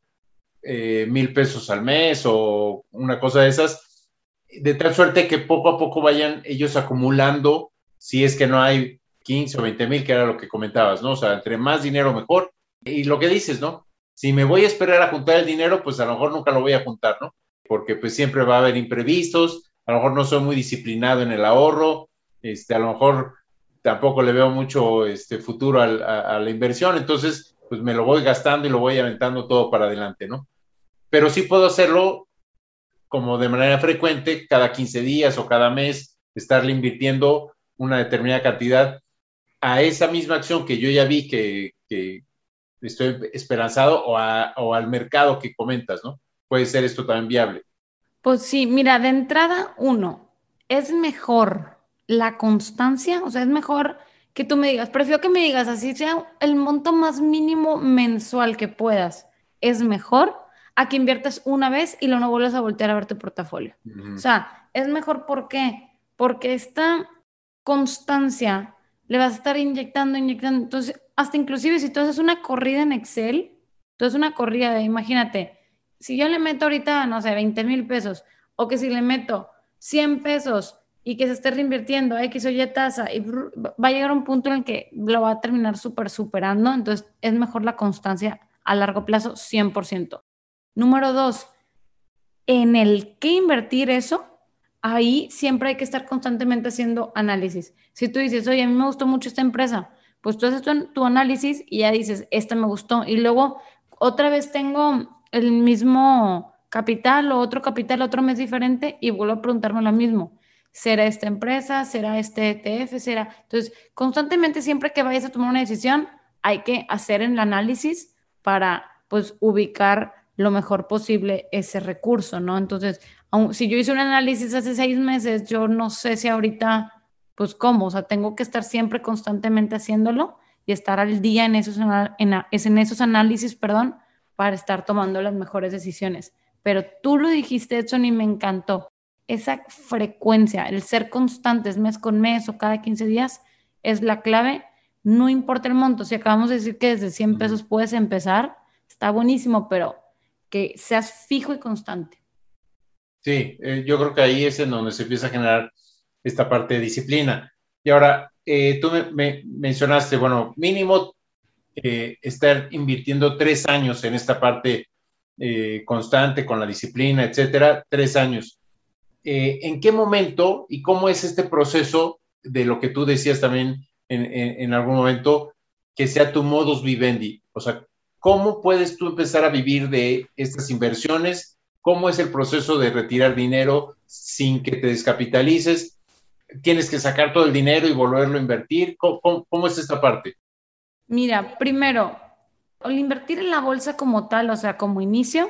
eh, mil pesos al mes o una cosa de esas, de tal suerte que poco a poco vayan ellos acumulando, si es que no hay 15 o 20 mil, que era lo que comentabas, ¿no? O sea, entre más dinero mejor. Y lo que dices, ¿no? Si me voy a esperar a juntar el dinero, pues a lo mejor nunca lo voy a juntar, ¿no? Porque pues siempre va a haber imprevistos, a lo mejor no soy muy disciplinado en el ahorro, este, a lo mejor tampoco le veo mucho este, futuro a, a la inversión, entonces pues me lo voy gastando y lo voy aventando todo para adelante, ¿no? Pero sí puedo hacerlo como de manera frecuente, cada 15 días o cada mes, estarle invirtiendo una determinada cantidad a esa misma acción que yo ya vi que, estoy esperanzado o, o, al mercado que comentas, ¿no? Puede ser esto también viable. Pues sí, mira, de entrada, uno, es mejor la constancia, o sea, es mejor que tú me digas, prefiero que me digas así sea el monto más mínimo mensual que puedas, es mejor a que inviertas una vez y luego no vuelvas a voltear a ver tu portafolio. O sea, es mejor ¿por qué? Porque esta constancia le vas a estar inyectando, inyectando. Entonces, hasta inclusive si tú haces una corrida en Excel, tú haces una corrida de, imagínate, si yo le meto ahorita, no sé, 20 mil pesos, o que si le meto 100 pesos y que se esté reinvirtiendo X o Y tasa, y va a llegar un punto en el que lo va a terminar súper superando, entonces es mejor la constancia a largo plazo 100%. Número dos, en el que invertir eso, ahí siempre hay que estar constantemente haciendo análisis. Si tú dices, oye, a mí me gustó mucho esta empresa, pues tú haces tu, análisis y ya dices, esta me gustó. Y luego otra vez tengo el mismo capital o otro capital otro mes diferente y vuelvo a preguntarme lo mismo. ¿Será esta empresa? ¿Será este ETF? ¿Será? Entonces, constantemente siempre que vayas a tomar una decisión, hay que hacer el análisis para pues ubicar lo mejor posible ese recurso, ¿no? Entonces, si yo hice un análisis hace seis meses, yo no sé si ahorita, pues cómo, o sea, tengo que estar siempre constantemente haciéndolo y estar al día en esos, en, en esos análisis, perdón, para estar tomando las mejores decisiones. Pero tú lo dijiste, Edson, y me encantó. Esa frecuencia, el ser constantes mes con mes o cada 15 días, es la clave. No importa el monto. Si acabamos de decir que desde 100 pesos puedes empezar, está buenísimo, pero que seas fijo y constante. Sí, eh, yo creo que ahí es en donde se empieza a generar esta parte de disciplina. Y ahora, eh, tú me, mencionaste, bueno, mínimo eh, estar invirtiendo tres años en esta parte constante con la disciplina, etcétera, tres años. ¿En qué momento y cómo es este proceso de lo que tú decías también en, en algún momento, que sea tu modus vivendi? O sea, ¿Cómo puedes tú empezar a vivir de estas inversiones? ¿Cómo es el proceso de retirar dinero sin que te descapitalices? ¿Tienes que sacar todo el dinero y volverlo a invertir? ¿Cómo, es esta parte? Mira, primero, al invertir en la bolsa como tal, o sea, como inicio,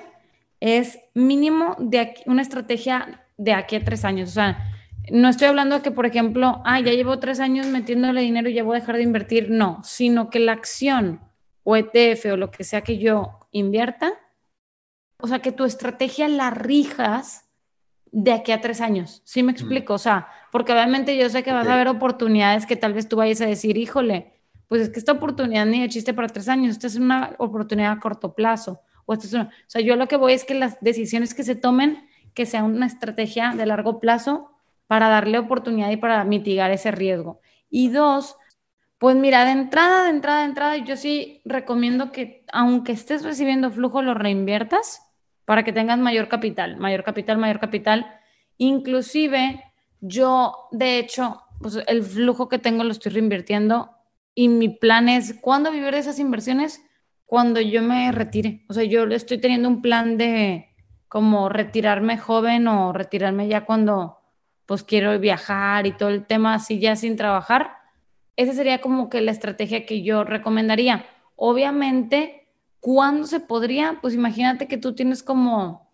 es mínimo de una estrategia de aquí a tres años. O sea, no estoy hablando de que, por ejemplo, ah, ya llevo tres años metiéndole dinero y ya voy a dejar de invertir. No, sino que la acción o ETF o lo que sea que yo invierta, o sea, que tu estrategia la rijas de aquí a tres años. ¿Sí me mm. explico? O sea, porque obviamente yo sé que vas a haber oportunidades que tal vez tú vayas a decir, híjole, pues es que esta oportunidad ni de chiste para tres años, esta es una oportunidad a corto plazo. O, esto es o sea, yo lo que voy es que las decisiones que se tomen, que sea una estrategia de largo plazo para darle oportunidad y para mitigar ese riesgo. Y dos, pues mira, de entrada, de entrada, de entrada, yo sí recomiendo que aunque estés recibiendo flujo, lo reinviertas para que tengas mayor capital, mayor capital, mayor capital. Inclusive yo, de hecho, pues el flujo que tengo lo estoy reinvirtiendo y mi plan es, ¿cuándo vivir de esas inversiones? Cuando yo me retire. O sea, yo estoy teniendo un plan de como retirarme joven o retirarme ya cuando pues quiero viajar y todo el tema así ya sin trabajar, esa sería como que la estrategia que yo recomendaría. Obviamente, ¿cuándo se podría? Pues imagínate que tú tienes como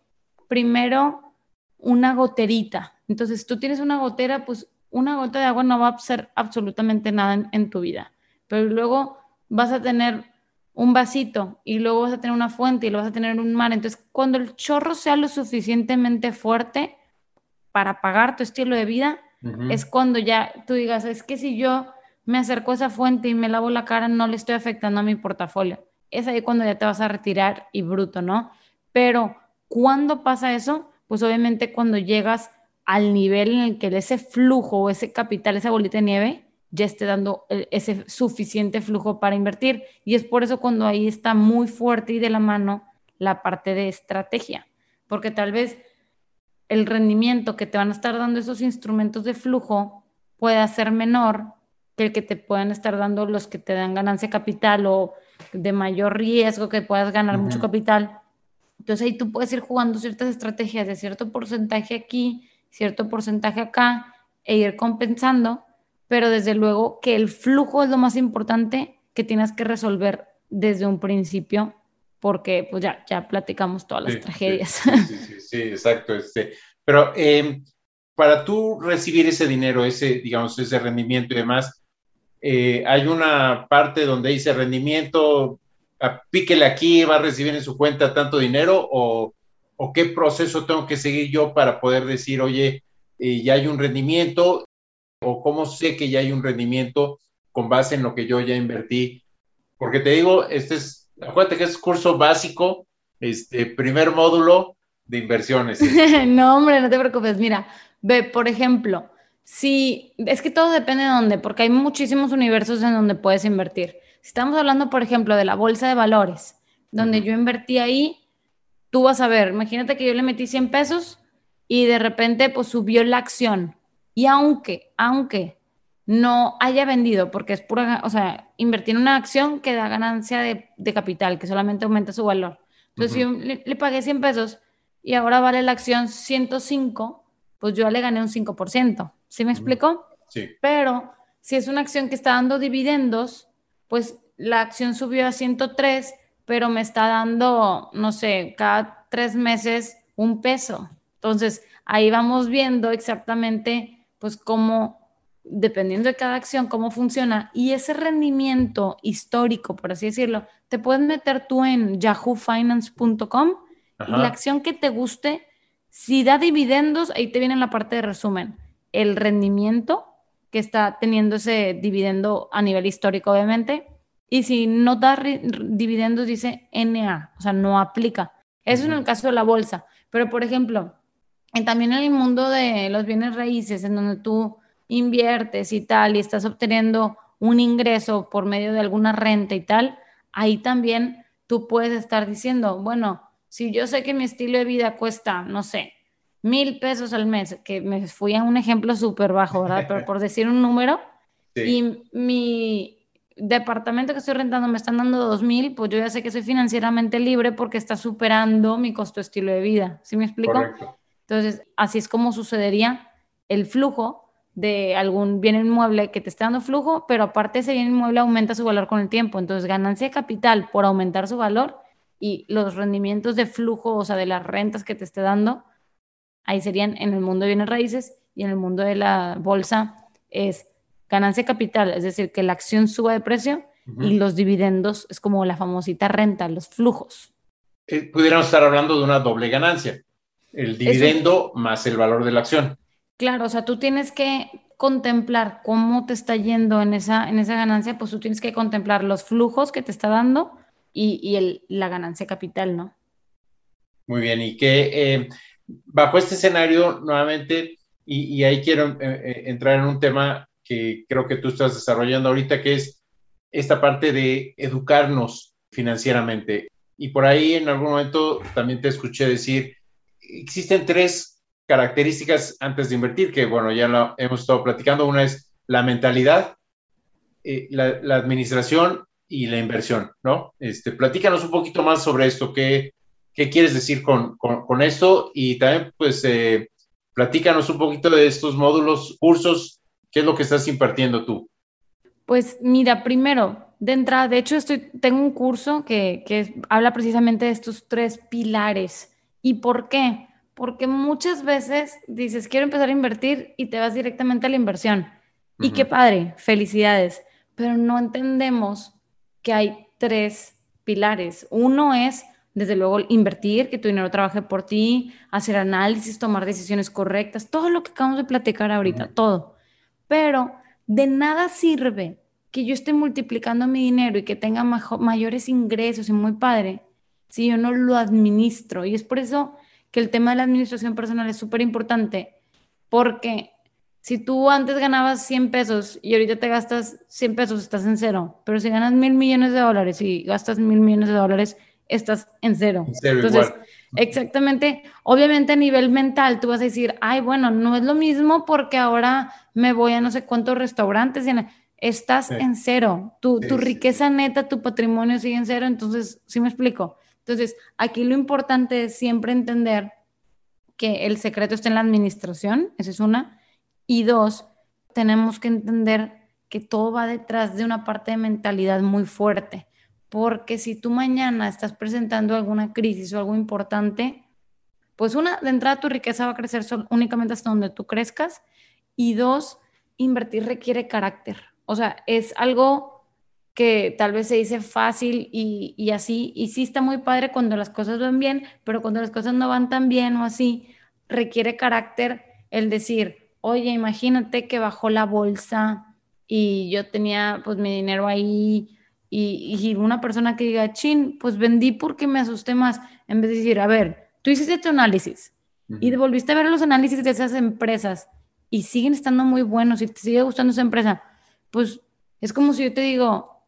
primero una goterita. Entonces, tú tienes una gotera, pues una gota de agua no va a ser absolutamente nada en, en tu vida. Pero luego vas a tener un vasito y luego vas a tener una fuente y luego vas a tener un mar. Entonces, cuando el chorro sea lo suficientemente fuerte, para pagar tu estilo de vida, es cuando ya tú digas, es que si yo me acerco a esa fuente y me lavo la cara, no le estoy afectando a mi portafolio. Es ahí cuando ya te vas a retirar y bruto, ¿no? Pero ¿cuándo pasa eso? Pues obviamente cuando llegas al nivel en el que ese flujo o ese capital, esa bolita de nieve, ya esté dando ese suficiente flujo para invertir. Y es por eso cuando ahí está muy fuerte y de la mano la parte de estrategia. Porque tal vez el rendimiento que te van a estar dando esos instrumentos de flujo puede ser menor que el que te puedan estar dando los que te dan ganancia capital o de mayor riesgo que puedas ganar mucho capital. Entonces ahí tú puedes ir jugando ciertas estrategias de cierto porcentaje aquí, cierto porcentaje acá e ir compensando, pero desde luego que el flujo es lo más importante que tienes que resolver desde un principio porque pues ya, ya platicamos todas las tragedias. Sí, sí, sí, exacto. Este, pero em, para tú recibir ese dinero, ese, digamos, ese rendimiento y demás, eh, hay una parte donde dice rendimiento, píquele aquí, va a recibir en su cuenta tanto dinero o, o qué proceso tengo que seguir yo para poder decir, oye, eh, ya hay un rendimiento o cómo sé que ya hay un rendimiento con base en lo que yo ya invertí. Porque te digo, este es acuérdate que es curso básico, este, primer módulo de inversiones. <laughs> no, hombre, no te preocupes. Mira, ve, por ejemplo, si es que todo depende de dónde, porque hay muchísimos universos en donde puedes invertir. Si estamos hablando, por ejemplo, de la bolsa de valores, donde yo invertí ahí, tú vas a ver, imagínate que yo le metí 100 pesos y de repente pues subió la acción. Y aunque, aunque no haya vendido, porque es pura, o sea, invertir en una acción que da ganancia de, capital, que solamente aumenta su valor. Entonces, si yo le, pagué 100 pesos y ahora vale la acción 105, pues yo le gané un 5%. ¿Sí me explico? Sí. Pero si es una acción que está dando dividendos, pues la acción subió a 103, pero me está dando, no sé, cada tres meses un peso. Entonces, ahí vamos viendo exactamente, pues, cómo dependiendo de cada acción, cómo funciona. Y ese rendimiento histórico, por así decirlo, te puedes meter tú en yahoofinance.com y la acción que te guste, si da dividendos, ahí te viene la parte de resumen. El rendimiento que está teniendo ese dividendo a nivel histórico, obviamente. Y si no da dividendos, dice NA, o sea, no aplica. Eso es en el caso de la bolsa. Pero, por ejemplo, también en el mundo de los bienes raíces, en donde tú inviertes y tal, y estás obteniendo un ingreso por medio de alguna renta y tal, ahí también tú puedes estar diciendo, bueno, si yo sé que mi estilo de vida cuesta, no sé, mil pesos al mes, que me fui a un ejemplo súper bajo, ¿verdad? Pero por decir un número, <laughs> y mi departamento que estoy rentando me están dando dos mil, pues yo ya sé que soy financieramente libre porque está superando mi costo estilo de vida. ¿Sí me explico? Entonces, así es como sucedería el flujo de algún bien inmueble que te esté dando flujo, pero aparte ese bien inmueble aumenta su valor con el tiempo. Entonces, ganancia de capital por aumentar su valor y los rendimientos de flujo, o sea, de las rentas que te esté dando, ahí serían en el mundo de bienes raíces. y en el mundo de la bolsa es ganancia capital, es decir, que la acción suba de precio y los dividendos es como la famosita renta, los flujos. Eh, pudiéramos estar hablando de una doble ganancia, el dividendo más el valor de la acción. Claro, o sea, tú tienes que contemplar cómo te está yendo en esa, en esa ganancia, pues tú tienes que contemplar los flujos que te está dando y, el, la ganancia capital, ¿no? Muy bien, y que eh, bajo este escenario, nuevamente, y, ahí quiero eh, entrar en un tema que creo que tú estás desarrollando ahorita, que es esta parte de educarnos financieramente. Y por ahí en algún momento también te escuché decir, existen tres características antes de invertir, que bueno, ya lo hemos estado platicando. Una es la mentalidad, eh, la, administración y la inversión, ¿no? Este, platícanos un poquito más sobre esto, qué, qué quieres decir con, con, esto y también pues eh, platícanos un poquito de estos módulos, cursos, qué es lo que estás impartiendo tú. Pues mira, primero, de entrada, de hecho, estoy, tengo un curso que, que habla precisamente de estos tres pilares. ¿Y por qué? Porque muchas veces dices, quiero empezar a invertir y te vas directamente a la inversión. Y qué padre, felicidades. Pero no entendemos que hay tres pilares. Uno es, desde luego, invertir, que tu dinero trabaje por ti, hacer análisis, tomar decisiones correctas, todo lo que acabamos de platicar ahorita, todo. Pero de nada sirve que yo esté multiplicando mi dinero y que tenga mayores ingresos y muy padre si yo no lo administro. Y es por eso que el tema de la administración personal es súper importante, porque si tú antes ganabas 100 pesos y ahorita te gastas 100 pesos, estás en cero. Pero si ganas mil millones de dólares y gastas mil millones de dólares, estás en cero. Entonces, exactamente, obviamente a nivel mental tú vas a decir, ay, bueno, no es lo mismo porque ahora me voy a no sé cuántos restaurantes y estás en cero. Tu, tu riqueza neta, tu patrimonio sigue en cero. Entonces, ¿sí me explico? Entonces, aquí lo importante es siempre entender que el secreto está en la administración, esa es una. Y dos, tenemos que entender que todo va detrás de una parte de mentalidad muy fuerte porque si tú mañana estás presentando alguna crisis o algo importante, pues una, de entrada tu riqueza va a crecer únicamente hasta donde tú crezcas y dos, invertir requiere carácter. O sea, es algo que tal vez se dice fácil y, y, así, y sí está muy padre cuando las cosas van bien, pero cuando las cosas no van tan bien o así, requiere carácter el decir, oye, imagínate que bajó la bolsa y yo tenía pues mi dinero ahí y, una persona que diga, chin, pues vendí porque me asusté más, en vez de decir, a ver, tú hiciste tu análisis y volviste a ver los análisis de esas empresas y siguen estando muy buenos y te sigue gustando esa empresa, pues es como si yo te digo,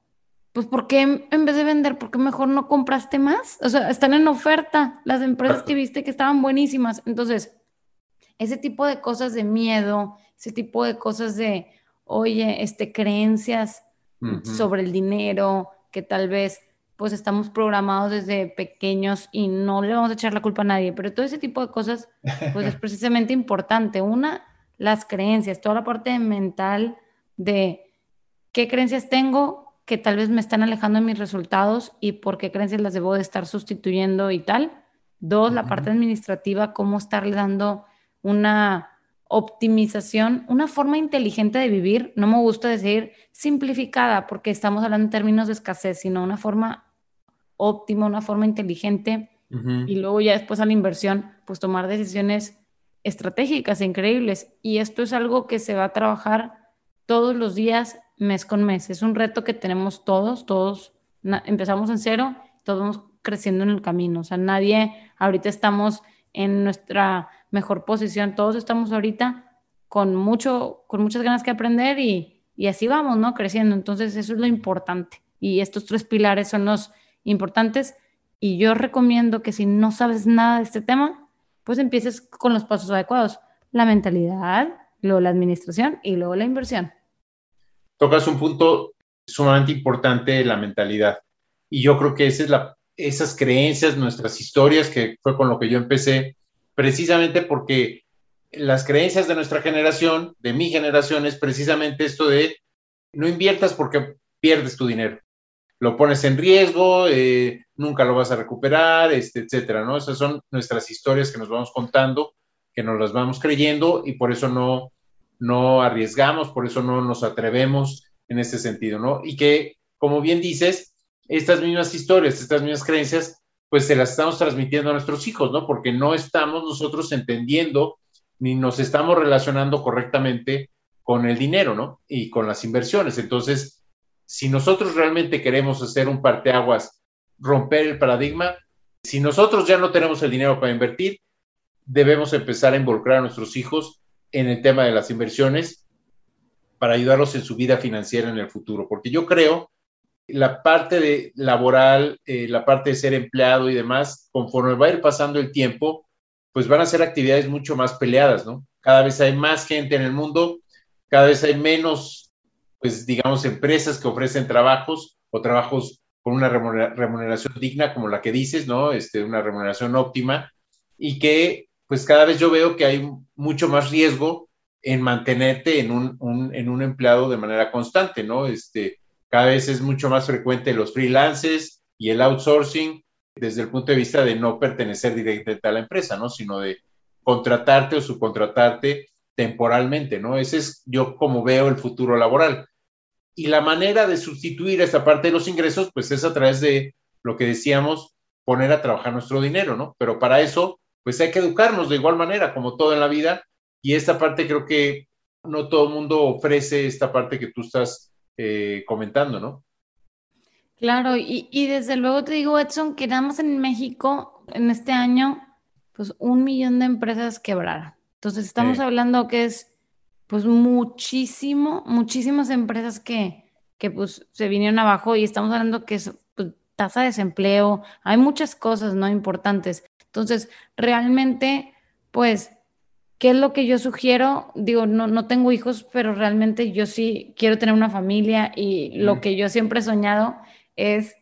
pues ¿por qué en vez de vender, por qué mejor no compraste más? O sea, están en oferta las empresas que viste que estaban buenísimas. Entonces, ese tipo de cosas de miedo, ese tipo de cosas de, oye, este, creencias sobre el dinero, que tal vez pues estamos programados desde pequeños y no le vamos a echar la culpa a nadie, pero todo ese tipo de cosas pues es <laughs> precisamente importante. Una, las creencias, toda la parte mental de qué creencias tengo que tal vez me están alejando de mis resultados y por qué creencias las debo de estar sustituyendo y tal. Dos, la parte administrativa, cómo estarle dando una optimización, una forma inteligente de vivir, no me gusta decir simplificada porque estamos hablando en términos de escasez, sino una forma óptima, una forma inteligente y luego ya después a la inversión, pues tomar decisiones estratégicas e increíbles. Y esto es algo que se va a trabajar todos los días, mes con mes. Es un reto que tenemos todos, todos empezamos en cero, todos vamos creciendo en el camino. O sea, nadie, ahorita estamos en nuestra mejor posición. Todos estamos ahorita con, mucho, con muchas ganas que aprender y, y así vamos, ¿no? Creciendo. Entonces, eso es lo importante. Y estos tres pilares son los importantes. Y yo recomiendo que si no sabes nada de este tema, pues empieces con los pasos adecuados. La mentalidad, luego la administración y luego la inversión. Tocas un punto sumamente importante, la mentalidad. Y yo creo que esa es la, esas creencias, nuestras historias, que fue con lo que yo empecé, precisamente porque las creencias de nuestra generación, de mi generación, es precisamente esto de no inviertas porque pierdes tu dinero. Lo pones en riesgo, eh, nunca lo vas a recuperar, este, etcétera, ¿no? Esas son nuestras historias que nos vamos contando que nos las vamos creyendo y por eso no, no arriesgamos, por eso no nos atrevemos en ese sentido, ¿no? Y que, como bien dices, estas mismas historias, estas mismas creencias, pues se las estamos transmitiendo a nuestros hijos, ¿no? Porque no estamos nosotros entendiendo ni nos estamos relacionando correctamente con el dinero, ¿no? Y con las inversiones. Entonces, si nosotros realmente queremos hacer un parteaguas, romper el paradigma, si nosotros ya no tenemos el dinero para invertir, debemos empezar a involucrar a nuestros hijos en el tema de las inversiones para ayudarlos en su vida financiera en el futuro. Porque yo creo la parte de laboral, eh, la parte de ser empleado y demás, conforme va a ir pasando el tiempo, pues van a ser actividades mucho más peleadas, ¿no? Cada vez hay más gente en el mundo, cada vez hay menos, pues digamos, empresas que ofrecen trabajos o trabajos con una remuneración digna, como la que dices, ¿no? Este, una remuneración óptima, y que pues cada vez yo veo que hay mucho más riesgo en mantenerte en un, en un empleado de manera constante, ¿no? Este, cada vez es mucho más frecuente los freelances y el outsourcing desde el punto de vista de no pertenecer directamente a la empresa, ¿no? Sino de contratarte o subcontratarte temporalmente, ¿no? Ese es yo como veo el futuro laboral. Y la manera de sustituir esta parte de los ingresos, pues es a través de lo que decíamos, poner a trabajar nuestro dinero, ¿no? Pero para eso, pues hay que educarnos de igual manera, como todo en la vida. Y esta parte creo que no todo el mundo ofrece esta parte que tú estás eh, comentando, ¿no? Claro, y, y, desde luego te digo, Edson, que nada más en México, en este año, pues un millón de empresas quebraron. Entonces estamos hablando que es pues muchísimo, muchísimas empresas que, que pues se vinieron abajo y estamos hablando que es pues, tasa de desempleo, hay muchas cosas no importantes. Entonces, realmente, pues, ¿qué es lo que yo sugiero? Digo, no, no tengo hijos, pero realmente yo sí quiero tener una familia y lo que yo siempre he soñado es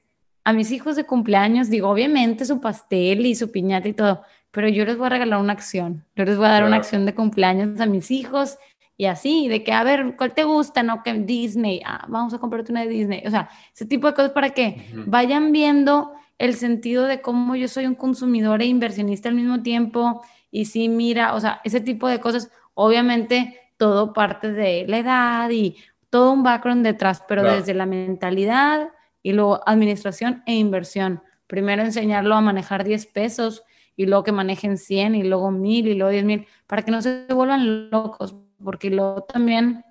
a mis hijos de cumpleaños, digo, obviamente su pastel y su piñata y todo, pero yo les voy a regalar una acción, yo les voy a dar una acción de cumpleaños a mis hijos y así, de que, a ver, ¿cuál te gusta? No, que Disney, ah, vamos a comprarte una de Disney, o sea, ese tipo de cosas para que vayan viendo el sentido de cómo yo soy un consumidor e inversionista al mismo tiempo y sí, mira, o sea, ese tipo de cosas, obviamente todo parte de la edad y todo un background detrás, pero desde la mentalidad, y luego administración e inversión. Primero enseñarlo a manejar 10 pesos y luego que manejen 100 y luego 1000 y luego 10 mil para que no se vuelvan locos, porque luego también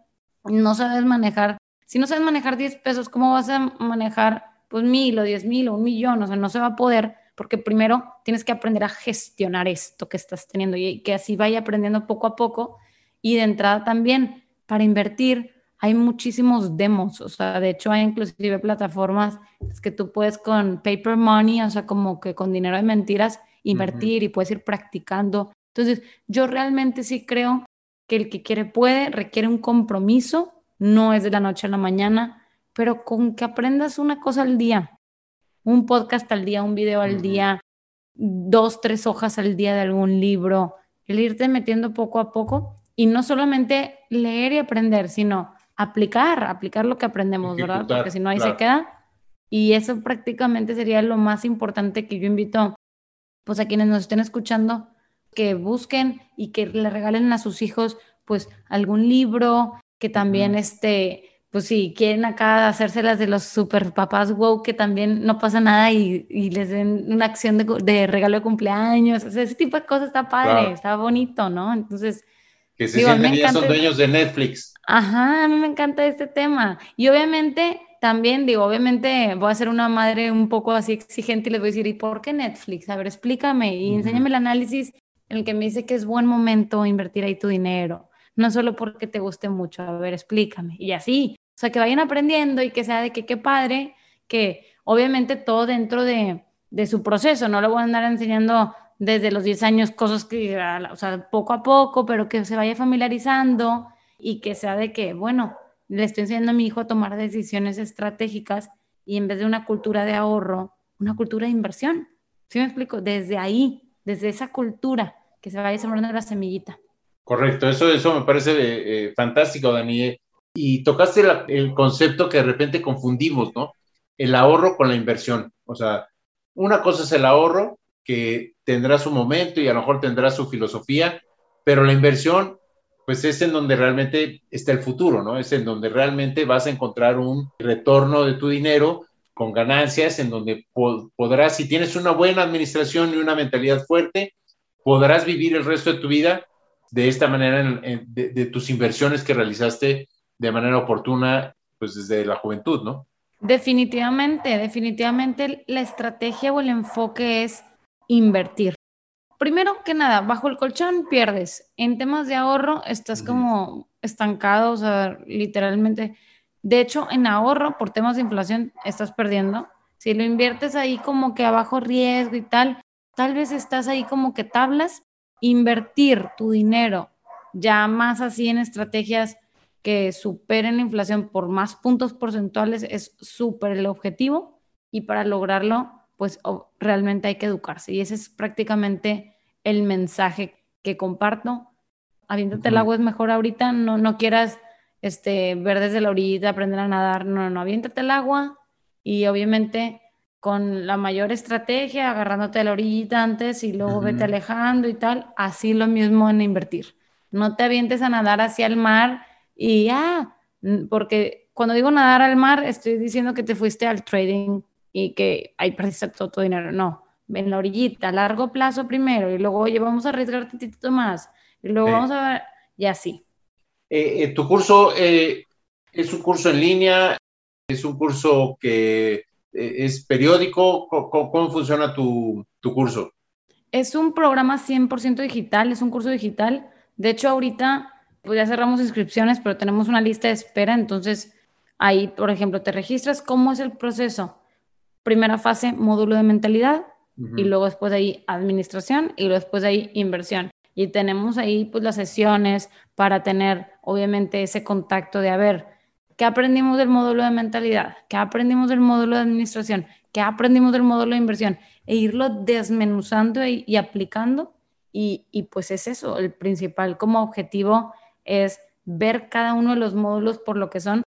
no sabes manejar. Si no sabes manejar 10 pesos, ¿cómo vas a manejar pues mil o 10 mil o un millón? O sea, no se va a poder porque primero tienes que aprender a gestionar esto que estás teniendo y que así vaya aprendiendo poco a poco y de entrada también para invertir hay muchísimos demos, o sea, de hecho hay inclusive plataformas que tú puedes con paper money, o sea, como que con dinero de mentiras, invertir y puedes ir practicando. Entonces, yo realmente sí creo que el que quiere puede, requiere un compromiso, no es de la noche a la mañana, pero con que aprendas una cosa al día, un podcast al día, un video al día, dos, tres hojas al día de algún libro, el irte metiendo poco a poco y no solamente leer y aprender, sino aplicar, aplicar lo que aprendemos, ¿verdad? Porque si no ahí se queda. Y eso prácticamente sería lo más importante que yo invito, pues a quienes nos estén escuchando, que busquen y que le regalen a sus hijos, pues algún libro, que también este, pues si quieren acá hacérselas de los super papás wow, que también no pasa nada y, les den una acción de, regalo de cumpleaños, ese tipo de cosas está padre, está bonito, ¿no? Entonces... Que se sienten ya son dueños de Netflix. Ajá, a mí me encanta este tema. Y obviamente también digo, obviamente voy a ser una madre un poco así exigente y les voy a decir, ¿y por qué Netflix? A ver, explícame y enséñame el análisis en el que me dice que es buen momento invertir ahí tu dinero, no solo porque te guste mucho, a ver, explícame. Y así, o sea, que vayan aprendiendo y que sea de que qué padre, que obviamente todo dentro de, de su proceso, no le voy a andar enseñando desde los 10 años cosas que, o sea, poco a poco, pero que se vaya familiarizando y que sea de que, bueno, le estoy enseñando a mi hijo a tomar decisiones estratégicas y en vez de una cultura de ahorro, una cultura de inversión. ¿Sí me explico? Desde ahí, desde esa cultura, que se vaya sembrando la semillita. Correcto, eso, eso me parece eh, fantástico, Dani. Y tocaste el concepto que de repente confundimos, ¿no? El ahorro con la inversión. O sea, una cosa es el ahorro, que tendrá su momento y a lo mejor tendrá su filosofía, pero la inversión, pues es en donde realmente está el futuro, ¿no? Es en donde realmente vas a encontrar un retorno de tu dinero con ganancias, en donde podrás, si tienes una buena administración y una mentalidad fuerte, podrás vivir el resto de tu vida de esta manera, de, tus inversiones que realizaste de manera oportuna, pues desde la juventud, ¿no? Definitivamente, definitivamente la estrategia o el enfoque es invertir. Primero que nada, bajo el colchón pierdes. En temas de ahorro estás como estancado, o sea, literalmente. De hecho, en ahorro, por temas de inflación, estás perdiendo. Si lo inviertes ahí como que a bajo riesgo y tal, tal vez estás ahí como que tablas. Invertir tu dinero ya más así en estrategias que superen la inflación por más puntos porcentuales es súper el objetivo y para lograrlo, pues realmente hay que educarse y ese es prácticamente el mensaje que comparto. Aviéntate el agua es mejor ahorita, no, no quieras este, ver desde la orilla, aprender a nadar, no, no, aviéntate el agua y obviamente con la mayor estrategia, agarrándote a la orillita antes y luego vete alejando y tal, así lo mismo en invertir. No te avientes a nadar hacia el mar y ya, porque cuando digo nadar al mar, estoy diciendo que te fuiste al trading y que ahí perdiste todo tu dinero. No, en la orillita, a largo plazo primero, y luego, oye, vamos a arriesgar un poquito más, y luego vamos a ver, y así. Eh, eh, ¿Tu curso eh, es un curso en línea? ¿Es un curso que es periódico? ¿Cómo, funciona tu, tu, curso? Es un programa 100% digital, es un curso digital. De hecho, ahorita pues ya cerramos inscripciones, pero tenemos una lista de espera, entonces ahí, por ejemplo, te registras, ¿cómo es el proceso? Primera fase, módulo de mentalidad, y luego después de ahí administración, y luego después de ahí inversión. Y tenemos ahí pues las sesiones para tener, obviamente, ese contacto de, a ver, ¿qué aprendimos del módulo de mentalidad? ¿Qué aprendimos del módulo de administración? ¿Qué aprendimos del módulo de inversión? E irlo desmenuzando y, y aplicando. Y, y pues es eso, el principal como objetivo es ver cada uno de los módulos por lo que son.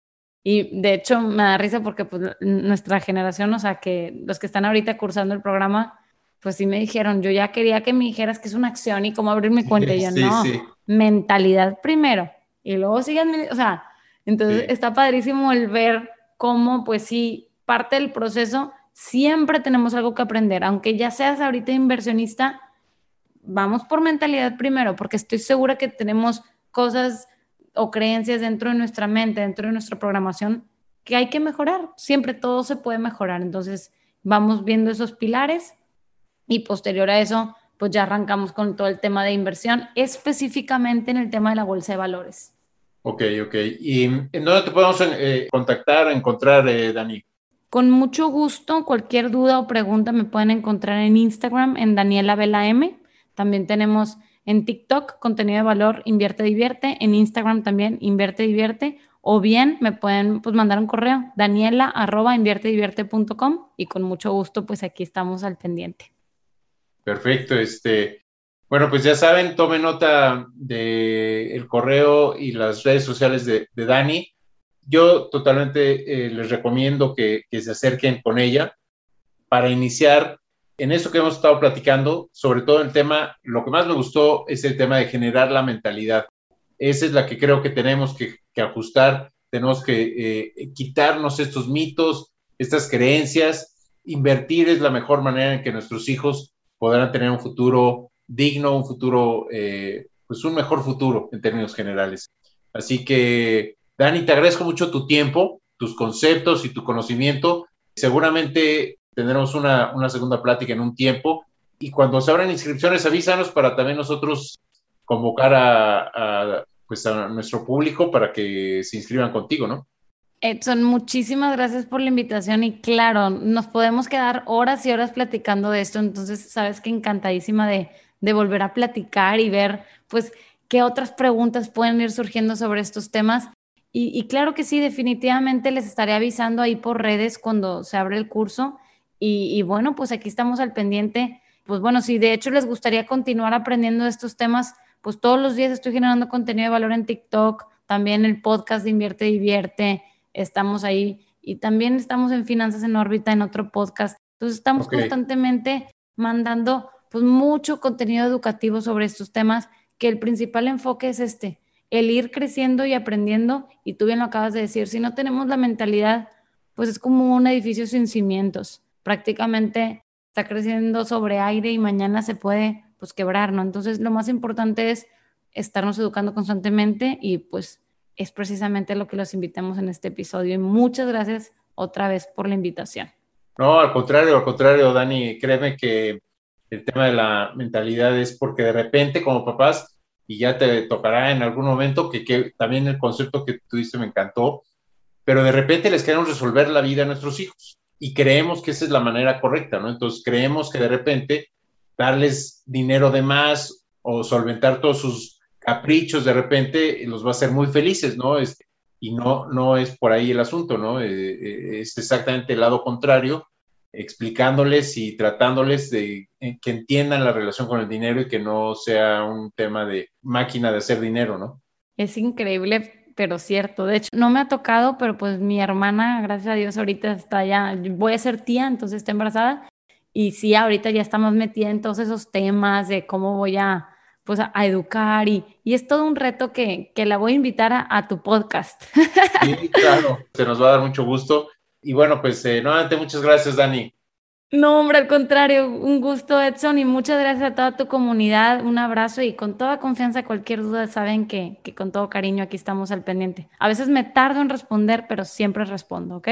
Y de hecho me da risa porque pues, nuestra generación, o sea, que los que están ahorita cursando el programa, pues sí me dijeron, yo ya quería que me dijeras que es una acción y cómo abrir mi cuenta. y yo, no, mentalidad primero. Y luego siguen, o sea, entonces está padrísimo el ver cómo, pues sí, parte del proceso, siempre tenemos algo que aprender. Aunque ya seas ahorita inversionista, vamos por mentalidad primero, porque estoy segura que tenemos cosas o creencias dentro de nuestra mente, dentro de nuestra programación, que hay que mejorar. Siempre todo se puede mejorar. Entonces, vamos viendo esos pilares y posterior a eso, pues ya arrancamos con todo el tema de inversión, específicamente en el tema de la bolsa de valores. Ok, ok. ¿Y en dónde te podemos eh, contactar, encontrar, eh, Dani? Con mucho gusto, cualquier duda o pregunta me pueden encontrar en Instagram, en Daniela Vela M. También tenemos en TikTok, contenido de valor, invierte, divierte. En Instagram también, invierte, divierte. O bien me pueden pues, mandar un correo, daniela arroba inviertedivierte.com y con mucho gusto, pues aquí estamos al pendiente. Perfecto. Este, bueno, pues ya saben, tomen nota del el correo y las redes sociales de, Dani. Yo totalmente eh, les recomiendo que se acerquen con ella para iniciar en eso que hemos estado platicando, sobre todo el tema, lo que más me gustó es el tema de generar la mentalidad. Esa es la que creo que tenemos que, ajustar, tenemos que eh, quitarnos estos mitos, estas creencias. Invertir es la mejor manera en que nuestros hijos podrán tener un futuro digno, un futuro, eh, pues un mejor futuro en términos generales. Así que, Dani, te agradezco mucho tu tiempo, tus conceptos y tu conocimiento. Seguramente tendremos una, una segunda plática en un tiempo. Y cuando se abran inscripciones, avísanos para también nosotros convocar a, pues a nuestro público para que se inscriban contigo, ¿no? Edson, muchísimas gracias por la invitación y claro, nos podemos quedar horas y horas platicando de esto, entonces sabes que encantadísima de, de volver a platicar y ver pues qué otras preguntas pueden ir surgiendo sobre estos temas. Y, y claro que sí, definitivamente les estaré avisando ahí por redes cuando se abre el curso y, bueno, pues aquí estamos al pendiente. Pues bueno, si de hecho les gustaría continuar aprendiendo de estos temas, pues todos los días estoy generando contenido de valor en TikTok, también el podcast de Invierte Divierte, estamos ahí y también estamos en Finanzas en órbita en otro podcast. Entonces estamos constantemente mandando pues mucho contenido educativo sobre estos temas que el principal enfoque es este, el ir creciendo y aprendiendo, y tú bien lo acabas de decir, si no tenemos la mentalidad, pues es como un edificio sin cimientos, prácticamente está creciendo sobre aire y mañana se puede pues quebrar, ¿no? Entonces lo más importante es estarnos educando constantemente y pues es precisamente lo que los invitamos en este episodio. Y muchas gracias otra vez por la invitación. No, al contrario, al contrario, Dani, créeme que el tema de la mentalidad es porque de repente como papás, y ya te tocará en algún momento, que, también el concepto que tú me encantó, pero de repente les queremos resolver la vida a nuestros hijos y creemos que esa es la manera correcta, ¿no? Entonces creemos que de repente darles dinero de más o solventar todos sus caprichos de repente los va a hacer muy felices, ¿no? Este, y no, no es por ahí el asunto, ¿no? Eh, eh, es exactamente el lado contrario, explicándoles y tratándoles de que entiendan la relación con el dinero y que no sea un tema de máquina de hacer dinero, ¿no? Es increíble, pero cierto. De hecho, no me ha tocado, pero pues mi hermana, gracias a Dios, ahorita está ya, voy a ser tía, entonces está embarazada. Y sí, ahorita ya estamos metida en todos esos temas de cómo voy a, pues a, educar y, y, es todo un reto que, que la voy a invitar a, tu podcast. Sí, claro, se nos va a dar mucho gusto. Y bueno, pues eh, nuevamente muchas gracias, Dani. No, hombre, al contrario, un gusto, Edson, y muchas gracias a toda tu comunidad. Un abrazo y con toda confianza, cualquier duda, saben que, que con todo cariño aquí estamos al pendiente. A veces me tardo en responder, pero siempre respondo, ¿ok?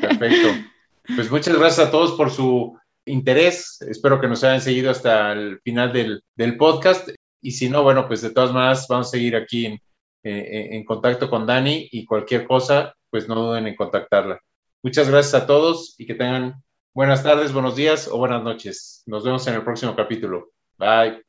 Perfecto. <laughs> Pues muchas gracias a todos por su interés. Espero que nos hayan seguido hasta el final del, del podcast. Y si no, bueno, pues de todas maneras vamos a seguir aquí en, eh, en contacto con Dani y cualquier cosa, pues no duden en contactarla. Muchas gracias a todos y que tengan buenas tardes, buenos días o buenas noches. Nos vemos en el próximo capítulo. Bye.